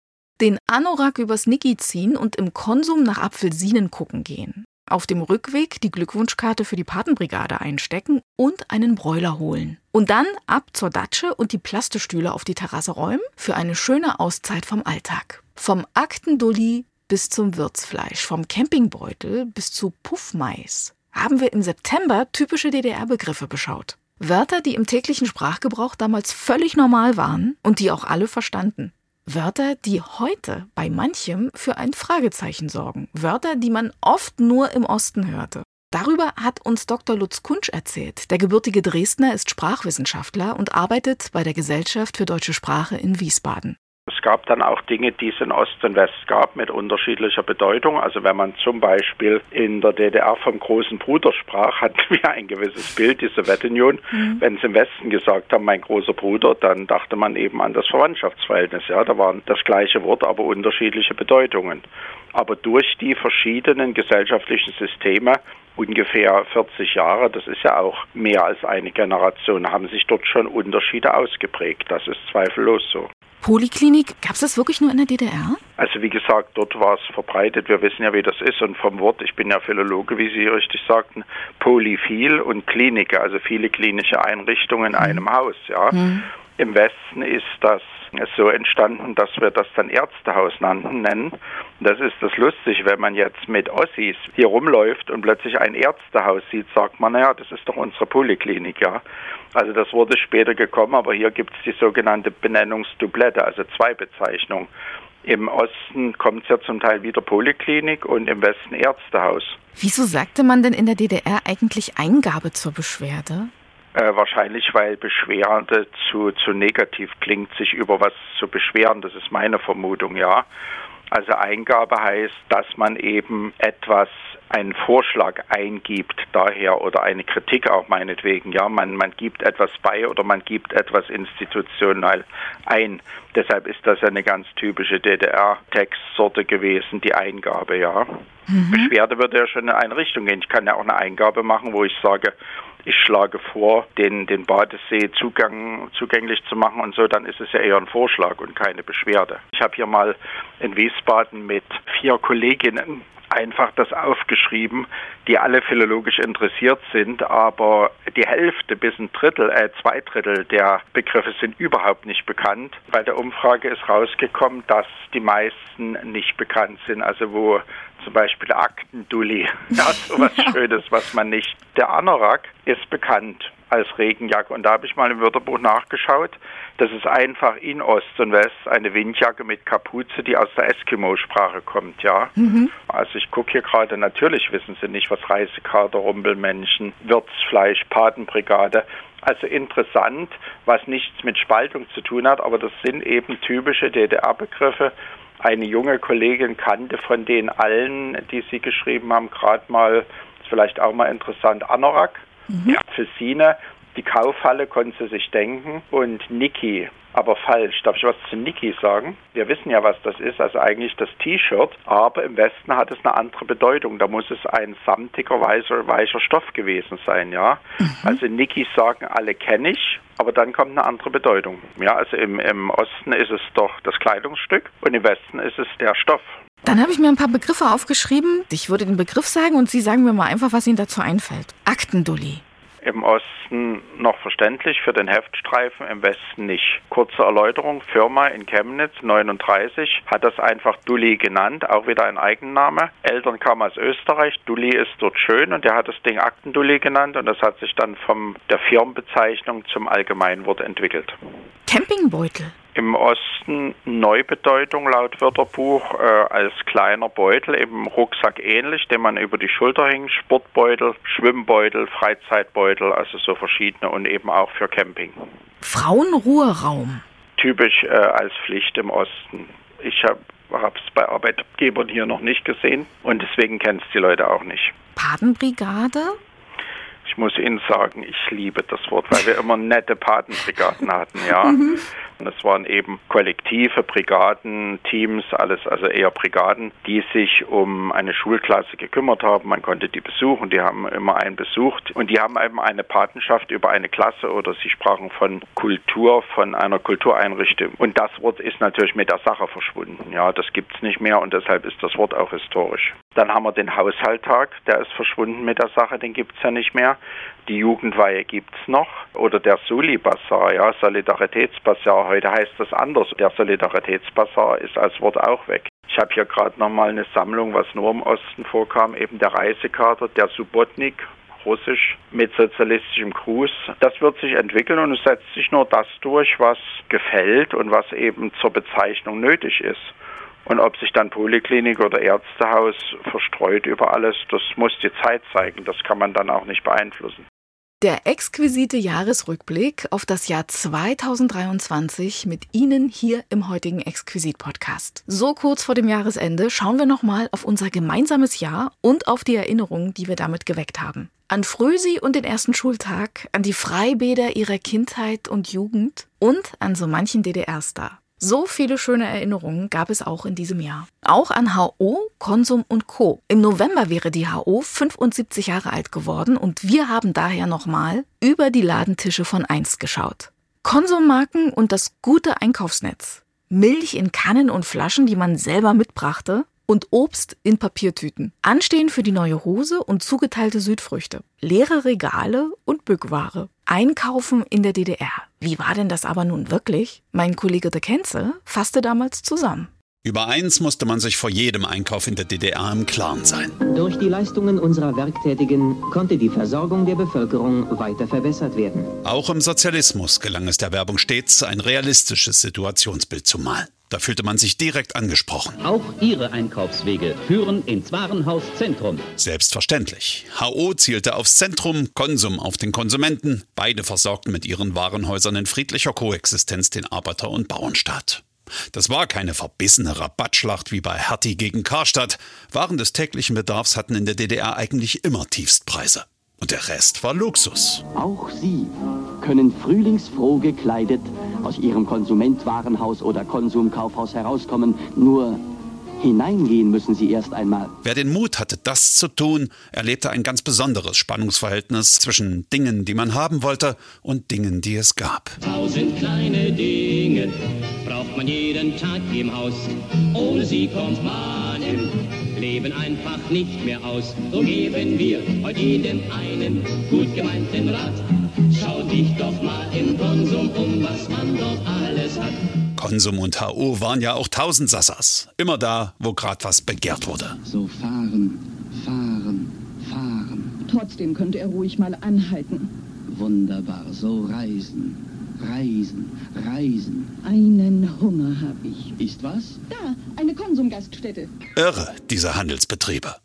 Den Anorak übers Niki ziehen und im Konsum nach Apfelsinen gucken gehen. Auf dem Rückweg die Glückwunschkarte für die Patenbrigade einstecken und einen Bräuler holen. Und dann ab zur Datsche und die Plastestühle auf die Terrasse räumen für eine schöne Auszeit vom Alltag. Vom Aktendulli bis zum Würzfleisch, vom Campingbeutel bis zu Puffmais haben wir im September typische DDR-Begriffe beschaut. Wörter, die im täglichen Sprachgebrauch damals völlig normal waren und die auch alle verstanden. Wörter, die heute bei manchem für ein Fragezeichen sorgen. Wörter, die man oft nur im Osten hörte. Darüber hat uns Dr. Lutz Kunsch erzählt. Der gebürtige Dresdner ist Sprachwissenschaftler und arbeitet bei der Gesellschaft für deutsche Sprache in Wiesbaden.
Es gab dann auch Dinge, die es in Ost und West gab mit unterschiedlicher Bedeutung. Also wenn man zum Beispiel in der DDR vom großen Bruder sprach, hatten wir ein gewisses Bild, die Sowjetunion. Mhm. Wenn sie im Westen gesagt haben, mein großer Bruder, dann dachte man eben an das Verwandtschaftsverhältnis. Ja, da waren das gleiche Wort, aber unterschiedliche Bedeutungen. Aber durch die verschiedenen gesellschaftlichen Systeme ungefähr 40 Jahre, das ist ja auch mehr als eine Generation, haben sich dort schon Unterschiede ausgeprägt. Das ist zweifellos so.
Poliklinik, gab es das wirklich nur in der DDR?
Also wie gesagt, dort war es verbreitet. Wir wissen ja, wie das ist. Und vom Wort, ich bin ja Philologe, wie Sie richtig sagten, polyphil und Kliniker, also viele klinische Einrichtungen in mhm. einem Haus. Ja. Mhm. Im Westen ist das so entstanden, dass wir das dann Ärztehaus nannten, nennen. Das ist das lustig, wenn man jetzt mit Ossis hier rumläuft und plötzlich ein Ärztehaus sieht, sagt man, naja, das ist doch unsere Poliklinik, ja. Also das wurde später gekommen, aber hier gibt es die sogenannte Benennungsdublette, also zwei Bezeichnungen. Im Osten kommt es ja zum Teil wieder Poliklinik und im Westen Ärztehaus.
Wieso sagte man denn in der DDR eigentlich Eingabe zur Beschwerde?
Äh, wahrscheinlich, weil Beschwerde zu, zu negativ klingt, sich über was zu beschweren. Das ist meine Vermutung, ja. Also Eingabe heißt, dass man eben etwas, einen Vorschlag eingibt daher oder eine Kritik auch meinetwegen. Ja, man, man gibt etwas bei oder man gibt etwas institutionell ein. Deshalb ist das eine ganz typische DDR-Textsorte gewesen, die Eingabe, ja. Mhm. Beschwerde würde ja schon in eine Richtung gehen. Ich kann ja auch eine Eingabe machen, wo ich sage, ich schlage vor, den, den Badesee Zugang, zugänglich zu machen und so, dann ist es ja eher ein Vorschlag und keine Beschwerde. Ich habe hier mal in Wiesbaden mit vier Kolleginnen einfach das aufgeschrieben, die alle philologisch interessiert sind, aber die Hälfte bis ein Drittel, äh, zwei Drittel der Begriffe sind überhaupt nicht bekannt. Bei der Umfrage ist rausgekommen, dass die meisten nicht bekannt sind, also wo zum Beispiel Aktendulli. Ja, so was Schönes, was man nicht. Der Anorak ist bekannt als Regenjacke und da habe ich mal im Wörterbuch nachgeschaut. Das ist einfach in Ost und West eine Windjacke mit Kapuze, die aus der Eskimo-Sprache kommt, ja. Mhm. Also ich gucke hier gerade, natürlich wissen Sie nicht, was Reisekater, Rumpelmenschen, Wirtsfleisch, Patenbrigade. Also interessant, was nichts mit Spaltung zu tun hat, aber das sind eben typische DDR-Begriffe, eine junge Kollegin kannte von den allen, die sie geschrieben haben, gerade mal, ist vielleicht auch mal interessant, Anorak, mhm. Apfelsine, die Kaufhalle konnte sie sich denken und Niki, aber falsch. Darf ich was zu Niki sagen? Wir wissen ja, was das ist, also eigentlich das T-Shirt, aber im Westen hat es eine andere Bedeutung. Da muss es ein samtiger, weißer, weicher Stoff gewesen sein, ja. Mhm. Also Niki sagen alle kenne ich, aber dann kommt eine andere Bedeutung. Ja, also im, im Osten ist es doch das Kleidungsstück und im Westen ist es der Stoff.
Dann habe ich mir ein paar Begriffe aufgeschrieben. Ich würde den Begriff sagen und Sie sagen mir mal einfach, was Ihnen dazu einfällt. Aktendulli
im Osten noch verständlich, für den Heftstreifen im Westen nicht. Kurze Erläuterung, Firma in Chemnitz 39 hat das einfach Dulli genannt, auch wieder ein Eigenname. Eltern kamen aus Österreich, Dulli ist dort schön und er hat das Ding Aktendulli genannt und das hat sich dann von der Firmenbezeichnung zum Allgemeinwort entwickelt.
Campingbeutel.
Im Osten Neubedeutung laut Wörterbuch äh, als kleiner Beutel, eben Rucksack ähnlich, den man über die Schulter hängt, Sportbeutel, Schwimmbeutel, Freizeitbeutel, also so verschiedene und eben auch für Camping.
Frauenruheraum.
Typisch äh, als Pflicht im Osten. Ich habe es bei Arbeitgebern hier noch nicht gesehen und deswegen kennen es die Leute auch nicht.
Patenbrigade?
Ich muss Ihnen sagen, ich liebe das Wort, weil wir immer nette Patenbrigaden hatten, ja. Mhm. Es waren eben kollektive Brigaden, Teams, alles, also eher Brigaden, die sich um eine Schulklasse gekümmert haben. Man konnte die besuchen, die haben immer einen besucht und die haben eben eine Patenschaft über eine Klasse oder sie sprachen von Kultur, von einer Kultureinrichtung. Und das Wort ist natürlich mit der Sache verschwunden. Ja, das gibt es nicht mehr und deshalb ist das Wort auch historisch. Dann haben wir den Haushalttag, der ist verschwunden mit der Sache, den gibt es ja nicht mehr. Die Jugendweihe gibt es noch. Oder der Soli-Bazar, ja, Solidaritätsbazar. Heute heißt das anders. Der Solidaritätsbazar ist als Wort auch weg. Ich habe hier gerade nochmal eine Sammlung, was nur im Osten vorkam, eben der Reisekater, der Subotnik, Russisch mit sozialistischem Gruß. Das wird sich entwickeln und es setzt sich nur das durch, was gefällt und was eben zur Bezeichnung nötig ist. Und ob sich dann Poliklinik oder Ärztehaus verstreut über alles, das muss die Zeit zeigen. Das kann man dann auch nicht beeinflussen.
Der exquisite Jahresrückblick auf das Jahr 2023 mit Ihnen hier im heutigen Exquisit-Podcast. So kurz vor dem Jahresende schauen wir nochmal auf unser gemeinsames Jahr und auf die Erinnerungen, die wir damit geweckt haben. An Frösi und den ersten Schultag, an die Freibäder ihrer Kindheit und Jugend und an so manchen DDR-Star. So viele schöne Erinnerungen gab es auch in diesem Jahr. Auch an HO, Konsum und Co. Im November wäre die HO 75 Jahre alt geworden und wir haben daher nochmal über die Ladentische von einst geschaut. Konsummarken und das gute Einkaufsnetz. Milch in Kannen und Flaschen, die man selber mitbrachte und Obst in Papiertüten. Anstehen für die neue Hose und zugeteilte Südfrüchte. Leere Regale und Bückware. Einkaufen in der DDR. Wie war denn das aber nun wirklich? Mein Kollege de Kenze fasste damals zusammen.
Über eins musste man sich vor jedem Einkauf in der DDR im Klaren sein.
Durch die Leistungen unserer Werktätigen konnte die Versorgung der Bevölkerung weiter verbessert werden.
Auch im Sozialismus gelang es der Werbung stets, ein realistisches Situationsbild zu malen. Da fühlte man sich direkt angesprochen.
Auch Ihre Einkaufswege führen ins Warenhaus Zentrum.
Selbstverständlich. HO zielte aufs Zentrum, Konsum auf den Konsumenten. Beide versorgten mit ihren Warenhäusern in friedlicher Koexistenz den Arbeiter- und Bauernstaat. Das war keine verbissene Rabattschlacht wie bei Hertie gegen Karstadt. Waren des täglichen Bedarfs hatten in der DDR eigentlich immer Tiefstpreise. Und der Rest war Luxus.
Auch Sie können frühlingsfroh gekleidet aus Ihrem Konsumentwarenhaus oder Konsumkaufhaus herauskommen. Nur hineingehen müssen Sie erst einmal.
Wer den Mut hatte, das zu tun, erlebte ein ganz besonderes Spannungsverhältnis zwischen Dingen, die man haben wollte, und Dingen, die es gab.
Tausend kleine Dinge braucht man jeden Tag im Haus. Ohne sie kommt man im Leben einfach nicht mehr aus. So geben wir heute jedem einen gut gemeinten Rat. Schau dich doch mal im Konsum um, was man dort alles hat.
Konsum und HO waren ja auch Tausendsassers. Immer da, wo gerade was begehrt wurde.
So fahren, fahren, fahren.
Trotzdem könnte er ruhig mal anhalten.
Wunderbar, so reisen, reisen, reisen.
Einen Hunger habe ich.
Ist was?
Da, eine Konsumgaststätte.
Irre, diese Handelsbetriebe.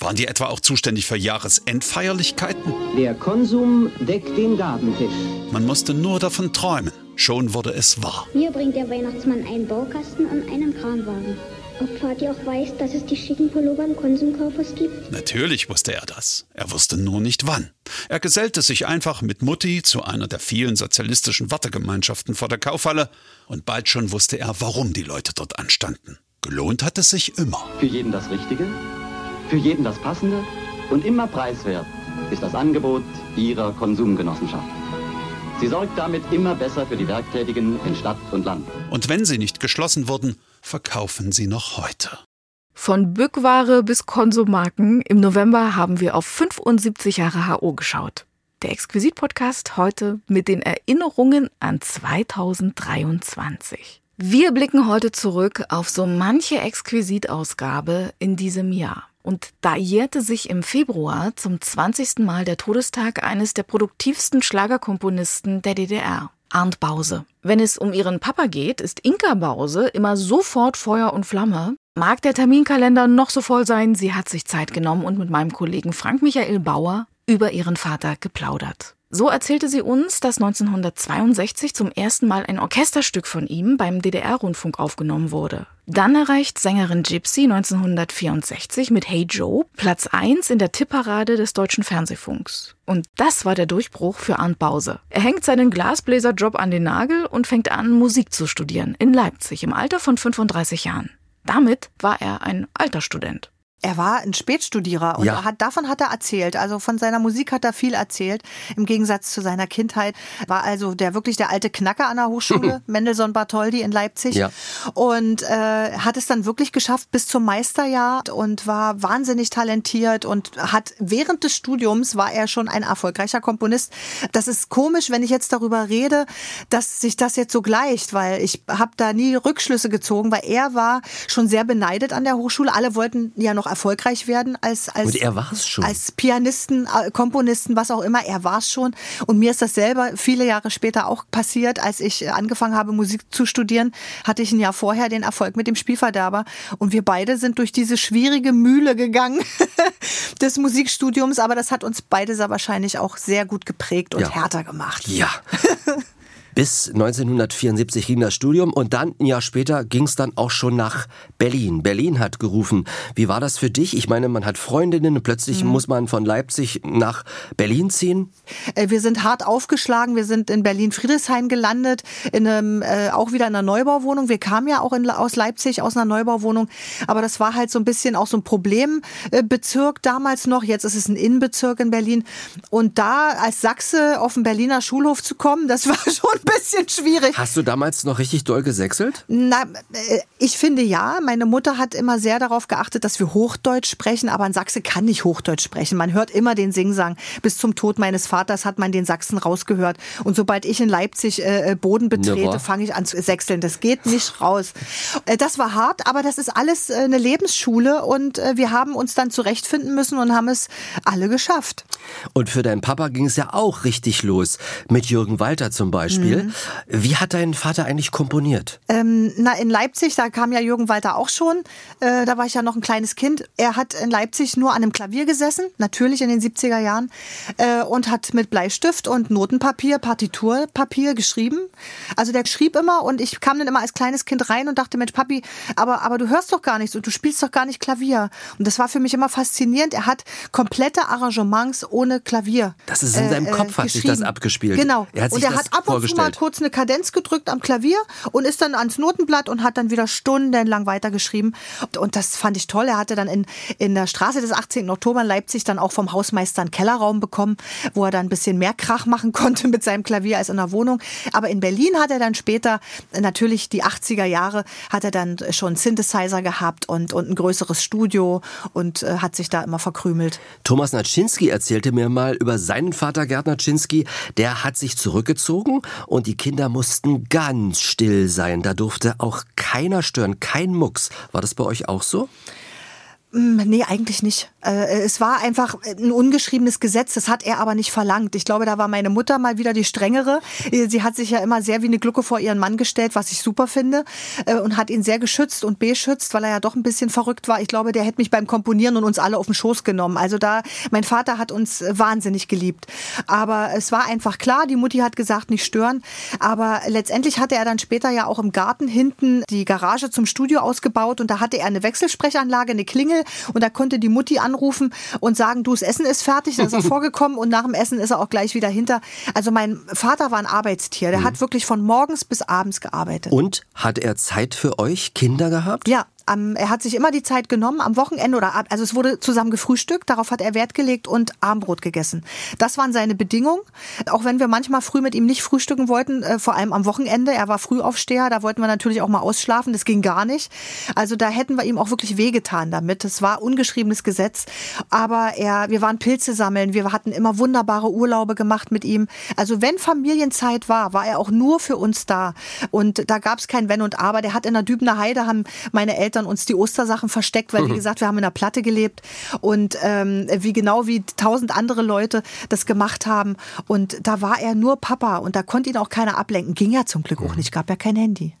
Waren die etwa auch zuständig für Jahresendfeierlichkeiten?
Der Konsum deckt den Gabentisch.
Man musste nur davon träumen. Schon wurde es wahr.
Mir bringt der Weihnachtsmann einen Baukasten und einen Kranwagen. Ob Vati auch weiß, dass es die schicken Pullover im Konsumkaufhaus gibt?
Natürlich wusste er das. Er wusste nur nicht wann. Er gesellte sich einfach mit Mutti zu einer der vielen sozialistischen Wartegemeinschaften vor der Kaufhalle und bald schon wusste er, warum die Leute dort anstanden. Gelohnt hat es sich immer.
Für jeden das Richtige, für jeden das Passende und immer preiswert ist das Angebot Ihrer Konsumgenossenschaft. Sie sorgt damit immer besser für die Werktätigen in Stadt und Land.
Und wenn sie nicht geschlossen wurden, verkaufen sie noch heute.
Von Bückware bis Konsummarken. Im November haben wir auf 75 Jahre HO geschaut. Der Exquisit-Podcast heute mit den Erinnerungen an 2023. Wir blicken heute zurück auf so manche Exquisit-Ausgabe in diesem Jahr. Und da jährte sich im Februar zum 20. Mal der Todestag eines der produktivsten Schlagerkomponisten der DDR. Arndt Bause. Wenn es um ihren Papa geht, ist Inka Bause immer sofort Feuer und Flamme. Mag der Terminkalender noch so voll sein, sie hat sich Zeit genommen und mit meinem Kollegen Frank Michael Bauer über ihren Vater geplaudert. So erzählte sie uns, dass 1962 zum ersten Mal ein Orchesterstück von ihm beim DDR-Rundfunk aufgenommen wurde. Dann erreicht Sängerin Gypsy 1964 mit Hey Joe Platz 1 in der Tippparade des deutschen Fernsehfunks. Und das war der Durchbruch für Arndt Bause. Er hängt seinen Glasbläserjob an den Nagel und fängt an, Musik zu studieren in Leipzig im Alter von 35 Jahren. Damit war er ein alter Student.
Er war ein Spätstudierer und
Ja.
hat, davon hat er erzählt. Also von seiner Musik hat er viel erzählt. Im Gegensatz zu seiner Kindheit war also der wirklich der alte Knacker an der Hochschule, Mendelssohn Bartholdy in Leipzig.
Ja.
Und äh, hat es dann wirklich geschafft bis zum Meisterjahr und war wahnsinnig talentiert und hat während des Studiums war er schon ein erfolgreicher Komponist. Das ist komisch, wenn ich jetzt darüber rede, dass sich das jetzt so gleicht, weil ich habe da nie Rückschlüsse gezogen, weil er war schon sehr beneidet an der Hochschule. Alle wollten ja noch erfolgreich werden als als
Und er war es schon.
als Pianisten, äh, Komponisten, was auch immer. Er war es schon. Und mir ist das selber viele Jahre später auch passiert, als ich äh, angefangen habe, Musik zu studieren, hatte ich ein Jahr vorher den Erfolg mit dem Spielverderber. Und wir beide sind durch diese schwierige Mühle gegangen des Musikstudiums. Aber das hat uns beide sehr wahrscheinlich auch sehr gut geprägt und
Ja.
härter gemacht.
Ja. Bis 1974 ging das Studium und dann, ein Jahr später, ging es dann auch schon nach Berlin. Berlin hat gerufen. Wie war das für dich? Ich meine, man hat Freundinnen und plötzlich muss man von Leipzig nach Berlin ziehen.
Äh, Wir sind hart aufgeschlagen. Wir sind in Berlin-Friedrichshain gelandet, in einem, äh, auch wieder in einer Neubauwohnung. Wir kamen ja auch in, aus Leipzig aus einer Neubauwohnung, aber das war halt so ein bisschen auch so ein Problembezirk damals noch. Jetzt ist es ein Innenbezirk in Berlin. Und da als Sachse auf den Berliner Schulhof zu kommen, das war schon bisschen schwierig.
Hast du damals noch richtig doll gesächselt?
Na, äh, ich finde ja. Meine Mutter hat immer sehr darauf geachtet, dass wir Hochdeutsch sprechen, aber ein Sachse kann nicht Hochdeutsch sprechen. Man hört immer den Singsang. Bis zum Tod meines Vaters hat man den Sachsen rausgehört. Und sobald ich in Leipzig äh, äh, Boden betrete, fange ich an zu sächseln. Das geht nicht raus. Äh, das war hart, aber das ist alles eine Lebensschule und wir haben uns dann zurechtfinden müssen und haben es alle geschafft.
Und für deinen Papa ging es ja auch richtig los. Mit Jürgen Walter zum Beispiel.
Mhm.
Wie hat dein Vater eigentlich komponiert?
Ähm, na, in Leipzig, da kam ja Jürgen Walter auch schon. Äh, da war ich ja noch ein kleines Kind. Er hat in Leipzig nur an einem Klavier gesessen, natürlich in den 70er Jahren, äh, und hat mit Bleistift und Notenpapier, Partiturpapier geschrieben. Also der schrieb immer und ich kam dann immer als kleines Kind rein und dachte, Mensch, Papi, aber, aber du hörst doch gar nichts und du spielst doch gar nicht Klavier. Und das war für mich immer faszinierend. Er hat komplette Arrangements ohne Klavier.
Das ist in seinem Kopf hat sich das
geschrieben.
abgespielt.
Genau.
Er hat
und
sich
er
das
hat ab und zu mal kurz eine Kadenz gedrückt am Klavier und ist dann ans Notenblatt und hat dann wieder stundenlang weitergeschrieben. Und das fand ich toll. Er hatte dann in, in der Straße des 18. Oktober in Leipzig dann auch vom Hausmeister einen Kellerraum bekommen, wo er dann ein bisschen mehr Krach machen konnte mit seinem Klavier als in der Wohnung. Aber in Berlin hat er dann später, natürlich die 80er Jahre, hat er dann schon Synthesizer gehabt und, und ein größeres Studio und äh, hat sich da immer verkrümelt.
Thomas Naczynski erzählte mir mal über seinen Vater Gerd Naczynski. Der hat sich zurückgezogen und die Kinder mussten ganz still sein. Da durfte auch keiner stören, kein Mucks. War das bei euch auch so?
Mm, Nee, eigentlich nicht. Äh, Es war einfach ein ungeschriebenes Gesetz, das hat er aber nicht verlangt. Ich glaube, da war meine Mutter mal wieder die strengere. Äh, Sie hat sich ja immer sehr wie eine Glucke vor ihren Mann gestellt, was ich super finde, äh, und hat ihn sehr geschützt und beschützt, weil er ja doch ein bisschen verrückt war. Ich glaube, der hätte mich beim Komponieren und uns alle auf den Schoß genommen. Also da, mein Vater hat uns wahnsinnig geliebt. Aber es war einfach klar, die Mutti hat gesagt, nicht stören. Aber letztendlich hatte er dann später ja auch im Garten hinten die Garage zum Studio ausgebaut und da hatte er eine Wechselsprechanlage, eine Klingel und da konnte die Mutti anrufen und sagen, du, das Essen ist fertig, dann ist er vorgekommen und nach dem Essen ist er auch gleich wieder hinter. Also mein Vater war ein Arbeitstier, der hat wirklich von morgens bis abends gearbeitet.
Und hat er Zeit für euch Kinder gehabt?
Ja, am, er hat sich immer die Zeit genommen, am Wochenende oder ab, also es wurde zusammen gefrühstückt, darauf hat er Wert gelegt und Abendbrot gegessen. Das waren seine Bedingungen. Auch wenn wir manchmal früh mit ihm nicht frühstücken wollten, äh, vor allem am Wochenende, er war Frühaufsteher, da wollten wir natürlich auch mal ausschlafen, das ging gar nicht. Also da hätten wir ihm auch wirklich wehgetan damit. Das war ungeschriebenes Gesetz. Aber er, wir waren Pilze sammeln, wir hatten immer wunderbare Urlaube gemacht mit ihm. Also wenn Familienzeit war, war er auch nur für uns da. Und da gab es kein Wenn und Aber. Der hat in der Dübener Heide, haben meine Eltern Eltern uns die Ostersachen versteckt, weil wie gesagt, wir haben in einer Platte gelebt und ähm, wie genau wie tausend andere Leute das gemacht haben. Und da war er nur Papa und da konnte ihn auch keiner ablenken. Ging ja zum Glück auch nicht, gab ja kein Handy.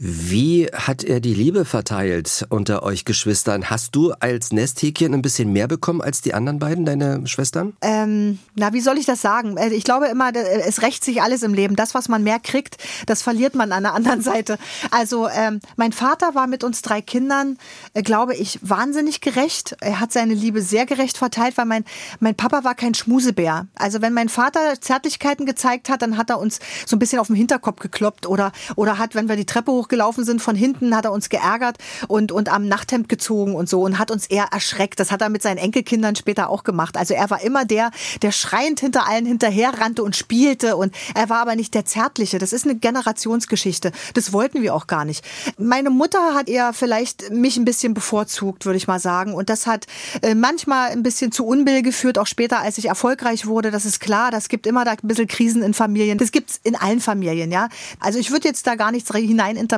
Wie hat er die Liebe verteilt unter euch Geschwistern? Hast du als Nesthäkchen ein bisschen mehr bekommen als die anderen beiden, deine Schwestern?
Ähm, na, wie soll ich das sagen? Äh, Ich glaube immer, äh, es rächt sich alles im Leben. Das, was man mehr kriegt, das verliert man an der anderen Seite. Also ähm, mein Vater war mit uns drei Kindern, äh, glaube ich, wahnsinnig gerecht. Er hat seine Liebe sehr gerecht verteilt, weil mein, mein Papa war kein Schmusebär. Also wenn mein Vater Zärtlichkeiten gezeigt hat, dann hat er uns so ein bisschen auf den Hinterkopf gekloppt oder, oder hat, wenn wir die Treppe hochgelaufen sind, von hinten hat er uns geärgert und, und am Nachthemd gezogen und so und hat uns eher erschreckt. Das hat er mit seinen Enkelkindern später auch gemacht. Also er war immer der, der schreiend hinter allen hinterherrannte und spielte und er war aber nicht der Zärtliche. Das ist eine Generationsgeschichte. Das wollten wir auch gar nicht. Meine Mutter hat eher vielleicht mich ein bisschen bevorzugt, würde ich mal sagen. Und das hat äh, manchmal ein bisschen zu Unbill geführt, auch später, als ich erfolgreich wurde. Das ist klar, das gibt immer da ein bisschen Krisen in Familien. Das gibt's in allen Familien, ja. Also ich würde jetzt da gar nichts hineininterpretieren.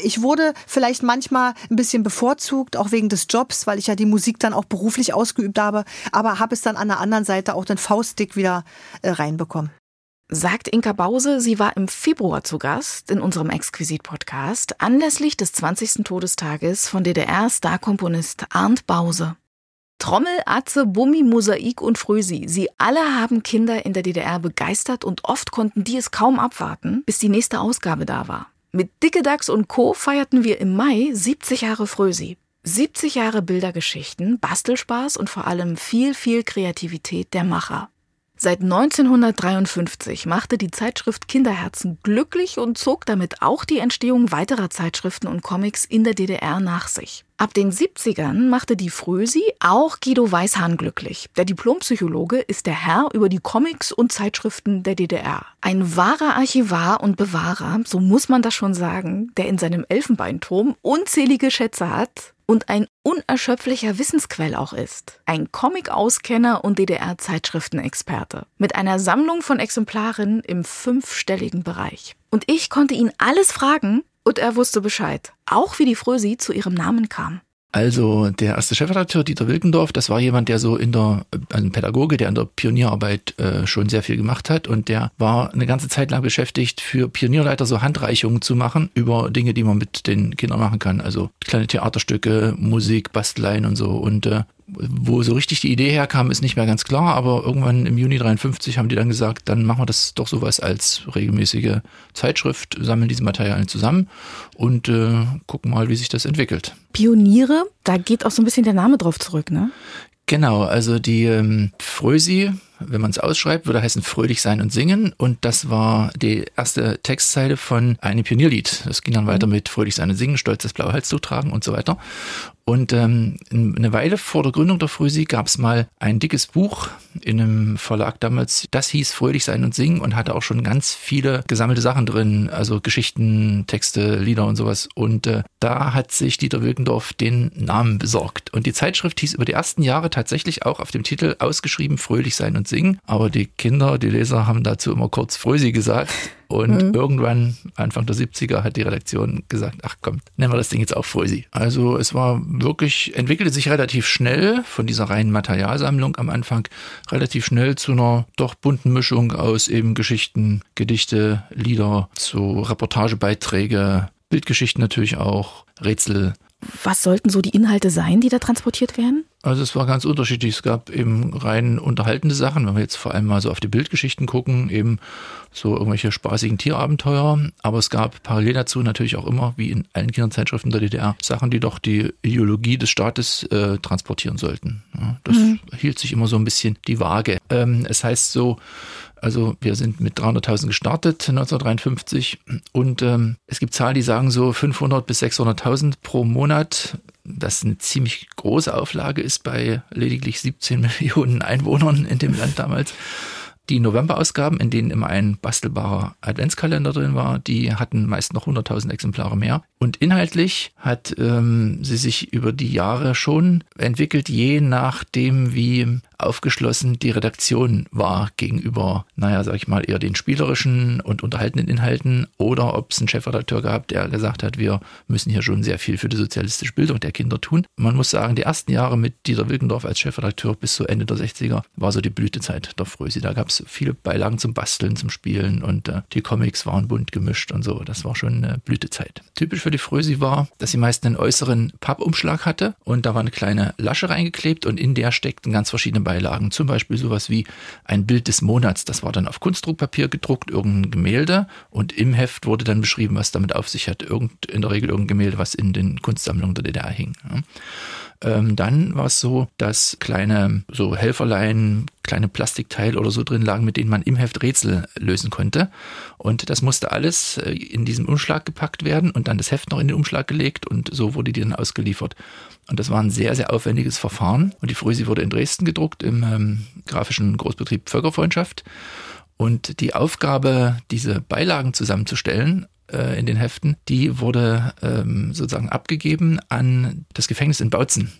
Ich wurde vielleicht manchmal ein bisschen bevorzugt, auch wegen des Jobs, weil ich ja die Musik dann auch beruflich ausgeübt habe, aber habe es dann an der anderen Seite auch den Faustdick wieder äh, reinbekommen.
Sagt Inka Bause, sie war im Februar zu Gast in unserem Exquisit-Podcast anlässlich des 20. Todestages von DDR-Starkomponist Arndt Bause. Trommel, Atze, Bummi, Mosaik und Frösi, sie alle haben Kinder in der DDR begeistert und oft konnten die es kaum abwarten, bis die nächste Ausgabe da war. Mit Dicke Dachs und Co. feierten wir im Mai 70 Jahre Frösi. 70 Jahre Bildergeschichten, Bastelspaß und vor allem viel, viel Kreativität der Macher. Seit 1953 machte die Zeitschrift Kinderherzen glücklich und zog damit auch die Entstehung weiterer Zeitschriften und Comics in der DDR nach sich. Ab den 70ern machte die Frösi auch Guido Weishahn glücklich. Der Diplompsychologe ist der Herr über die Comics und Zeitschriften der DDR. Ein wahrer Archivar und Bewahrer, so muss man das schon sagen, der in seinem Elfenbeinturm unzählige Schätze hat und ein unerschöpflicher Wissensquell auch ist. Ein Comic-Auskenner und DDR-Zeitschriftenexperte. Mit einer Sammlung von Exemplaren im fünfstelligen Bereich. Und ich konnte ihn alles fragen und er wusste Bescheid. Auch wie die Frösi zu ihrem Namen kam.
Also der erste Chefredakteur Dieter Wilkendorf, das war jemand, der so in der, also ein Pädagoge, der in der Pionierarbeit äh, schon sehr viel gemacht hat und der war eine ganze Zeit lang beschäftigt, für Pionierleiter so Handreichungen zu machen über Dinge, die man mit den Kindern machen kann. Also kleine Theaterstücke, Musik, Basteleien und so. Und äh, wo so richtig die Idee herkam, ist nicht mehr ganz klar, aber irgendwann im Juni 53 haben die dann gesagt, dann machen wir das doch sowas als regelmäßige Zeitschrift, sammeln diese Materialien zusammen und äh, gucken mal, wie sich das entwickelt.
Pioniere, da geht auch so ein bisschen der Name drauf zurück, ne?
Genau, also die ähm, Frösi, wenn man es ausschreibt, würde heißen Fröhlich sein und singen. Und das war die erste Textzeile von einem Pionierlied. Das ging dann weiter mit Fröhlich sein und singen, stolz das blaue Halstuch tragen und so weiter. Und ähm, eine Weile vor der Gründung der Frösi gab es mal ein dickes Buch in einem Verlag damals, das hieß Fröhlich sein und singen und hatte auch schon ganz viele gesammelte Sachen drin, also Geschichten, Texte, Lieder und sowas. Und äh, da hat sich Dieter Wilkendorf den Namen besorgt. Und die Zeitschrift hieß über die ersten Jahre tatsächlich auch auf dem Titel ausgeschrieben Fröhlich sein und singen. Aber die Kinder, die Leser haben dazu immer kurz Frösi gesagt. Und
Mhm.
irgendwann, Anfang der 70er, hat die Redaktion gesagt, ach komm, nennen wir das Ding jetzt auch Frösi. Also es war wirklich, entwickelte sich relativ schnell von dieser reinen Materialsammlung am Anfang relativ schnell zu einer doch bunten Mischung aus eben Geschichten, Gedichte, Lieder, zu Reportagebeiträge, Bildgeschichten natürlich auch, Rätsel.
Was sollten so die Inhalte sein, die da transportiert werden?
Also es war ganz unterschiedlich. Es gab eben rein unterhaltende Sachen, wenn wir jetzt vor allem mal so auf die Bildgeschichten gucken, eben so irgendwelche spaßigen Tierabenteuer. Aber es gab parallel dazu natürlich auch immer, wie in allen Kinderzeitschriften der DDR, Sachen, die doch die Ideologie des Staates äh, transportieren sollten. Ja, das
Mhm.
hielt sich immer so ein bisschen die Waage. Ähm, es heißt so, also wir sind mit 300.000 gestartet 1953 und ähm, es gibt Zahlen, die sagen so 500 bis 600.000 pro Monat. Das eine ziemlich große Auflage ist bei lediglich 17 Millionen Einwohnern in dem Land damals. Die Novemberausgaben, in denen immer ein bastelbarer Adventskalender drin war, die hatten meist noch 100.000 Exemplare mehr. Und inhaltlich hat ähm, sie sich über die Jahre schon entwickelt, je nachdem, wie aufgeschlossen die Redaktion war gegenüber, naja, sag ich mal, eher den spielerischen und unterhaltenden Inhalten oder ob es einen Chefredakteur gab, der gesagt hat, wir müssen hier schon sehr viel für die sozialistische Bildung der Kinder tun. Man muss sagen, die ersten Jahre mit Dieter Wilkendorf als Chefredakteur bis zu Ende der 60er war so die Blütezeit der Frösi. Da gab es viele Beilagen zum Basteln, zum Spielen und äh, die Comics waren bunt gemischt und so. Das war schon eine Blütezeit. Typisch für die Frösi war, dass sie meist einen äußeren Pappumschlag hatte und da war eine kleine Lasche reingeklebt und in der steckten ganz verschiedene Beilagen. Zum Beispiel sowas wie ein Bild des Monats. Das war dann auf Kunstdruckpapier gedruckt, irgendein Gemälde und im Heft wurde dann beschrieben, was damit auf sich hat. Irgend, in der Regel irgendein Gemälde, was in den Kunstsammlungen der DDR hing. Ähm, dann war es so, dass kleine so Helferlein, kleine Plastikteile oder so drin lagen, mit denen man im Heft Rätsel lösen konnte. Und das musste alles äh, in diesem Umschlag gepackt werden und dann das Heft noch in den Umschlag gelegt und so wurde die dann ausgeliefert. Und das war ein sehr, sehr aufwendiges Verfahren. Und die Frühsi wurde in Dresden gedruckt im ähm, grafischen Großbetrieb Völkerfreundschaft. Und die Aufgabe, diese Beilagen zusammenzustellen, äh, in den Heften, die wurde ähm, sozusagen abgegeben an das Gefängnis in Bautzen.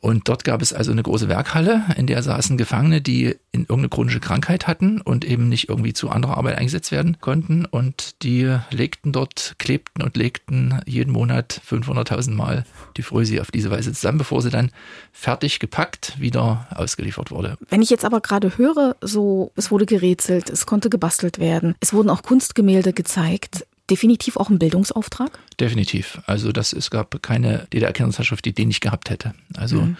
Und dort gab es also eine große Werkhalle, in der saßen Gefangene, die in irgendeine chronische Krankheit hatten und eben nicht irgendwie zu anderer Arbeit eingesetzt werden konnten. Und die legten dort, klebten und legten jeden Monat 500.000 Mal die Frösi auf diese Weise zusammen, bevor sie dann fertig gepackt wieder ausgeliefert wurde.
Wenn ich jetzt aber gerade höre, so, es wurde gerätselt, es konnte gebastelt werden, es wurden auch Kunstgemälde gezeigt, definitiv auch ein Bildungsauftrag?
Definitiv. Also das, es gab keine DDR-Kernzeitschrift, die den nicht gehabt hätte. Also mhm.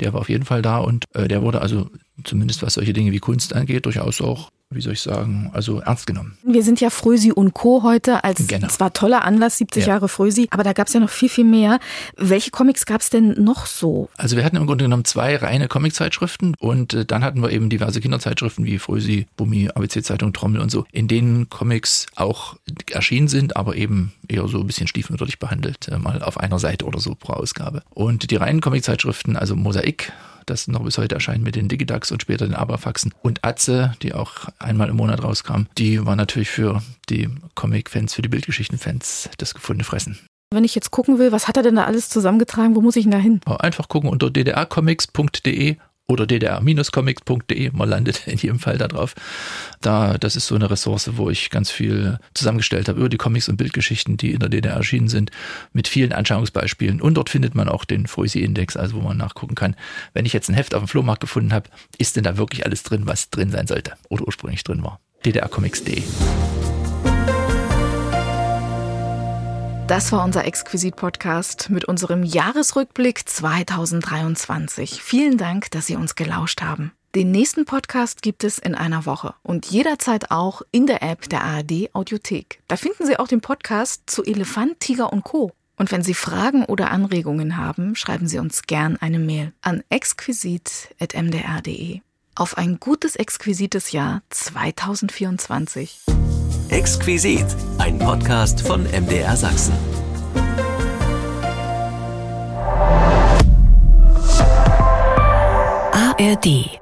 der war auf jeden Fall da und äh, der wurde also zumindest was solche Dinge wie Kunst angeht, durchaus auch wie soll ich sagen, also ernst genommen.
Wir sind ja Frösi und Co. heute als genau. zwar toller Anlass, 70 ja. Jahre Frösi, aber da gab es ja noch viel, viel mehr. Welche Comics gab es denn noch so?
Also wir hatten im Grunde genommen zwei reine Comiczeitschriften und äh, dann hatten wir eben diverse Kinderzeitschriften wie Frösi, Bummi, ABC-Zeitung, Trommel und so, in denen Comics auch erschienen sind, aber eben eher so ein bisschen stiefmütterlich behandelt, äh, mal auf einer Seite oder so pro Ausgabe. Und die reinen Comiczeitschriften, also Mosaik, das noch bis heute erscheint mit den Digidax und später den Abrafaxen. Und Atze, die auch einmal im Monat rauskam, die war natürlich für die Comic-Fans, für die Bildgeschichten-Fans das gefundene Fressen.
Wenn ich jetzt gucken will, was hat er denn da alles zusammengetragen? Wo muss ich denn da hin?
Einfach gucken unter ddrcomics.de oder ddr-comics.de, man landet in jedem Fall da drauf. Da, das ist so eine Ressource, wo ich ganz viel zusammengestellt habe über die Comics und Bildgeschichten, die in der DDR erschienen sind, mit vielen Anschauungsbeispielen. Und dort findet man auch den Frösi-Index, also wo man nachgucken kann, wenn ich jetzt ein Heft auf dem Flohmarkt gefunden habe, ist denn da wirklich alles drin, was drin sein sollte oder ursprünglich drin war. ddrcomics.de.
Das war unser Exquisit-Podcast mit unserem Jahresrückblick 2023. Vielen Dank, dass Sie uns gelauscht haben. Den nächsten Podcast gibt es in einer Woche und jederzeit auch in der App der ARD Audiothek. Da finden Sie auch den Podcast zu Elefant, Tiger und Co. Und wenn Sie Fragen oder Anregungen haben, schreiben Sie uns gern eine Mail an exquisit.mdr.de. Auf ein gutes, exquisites Jahr 2024.
Exquisit, ein Podcast von MDR Sachsen.
ARD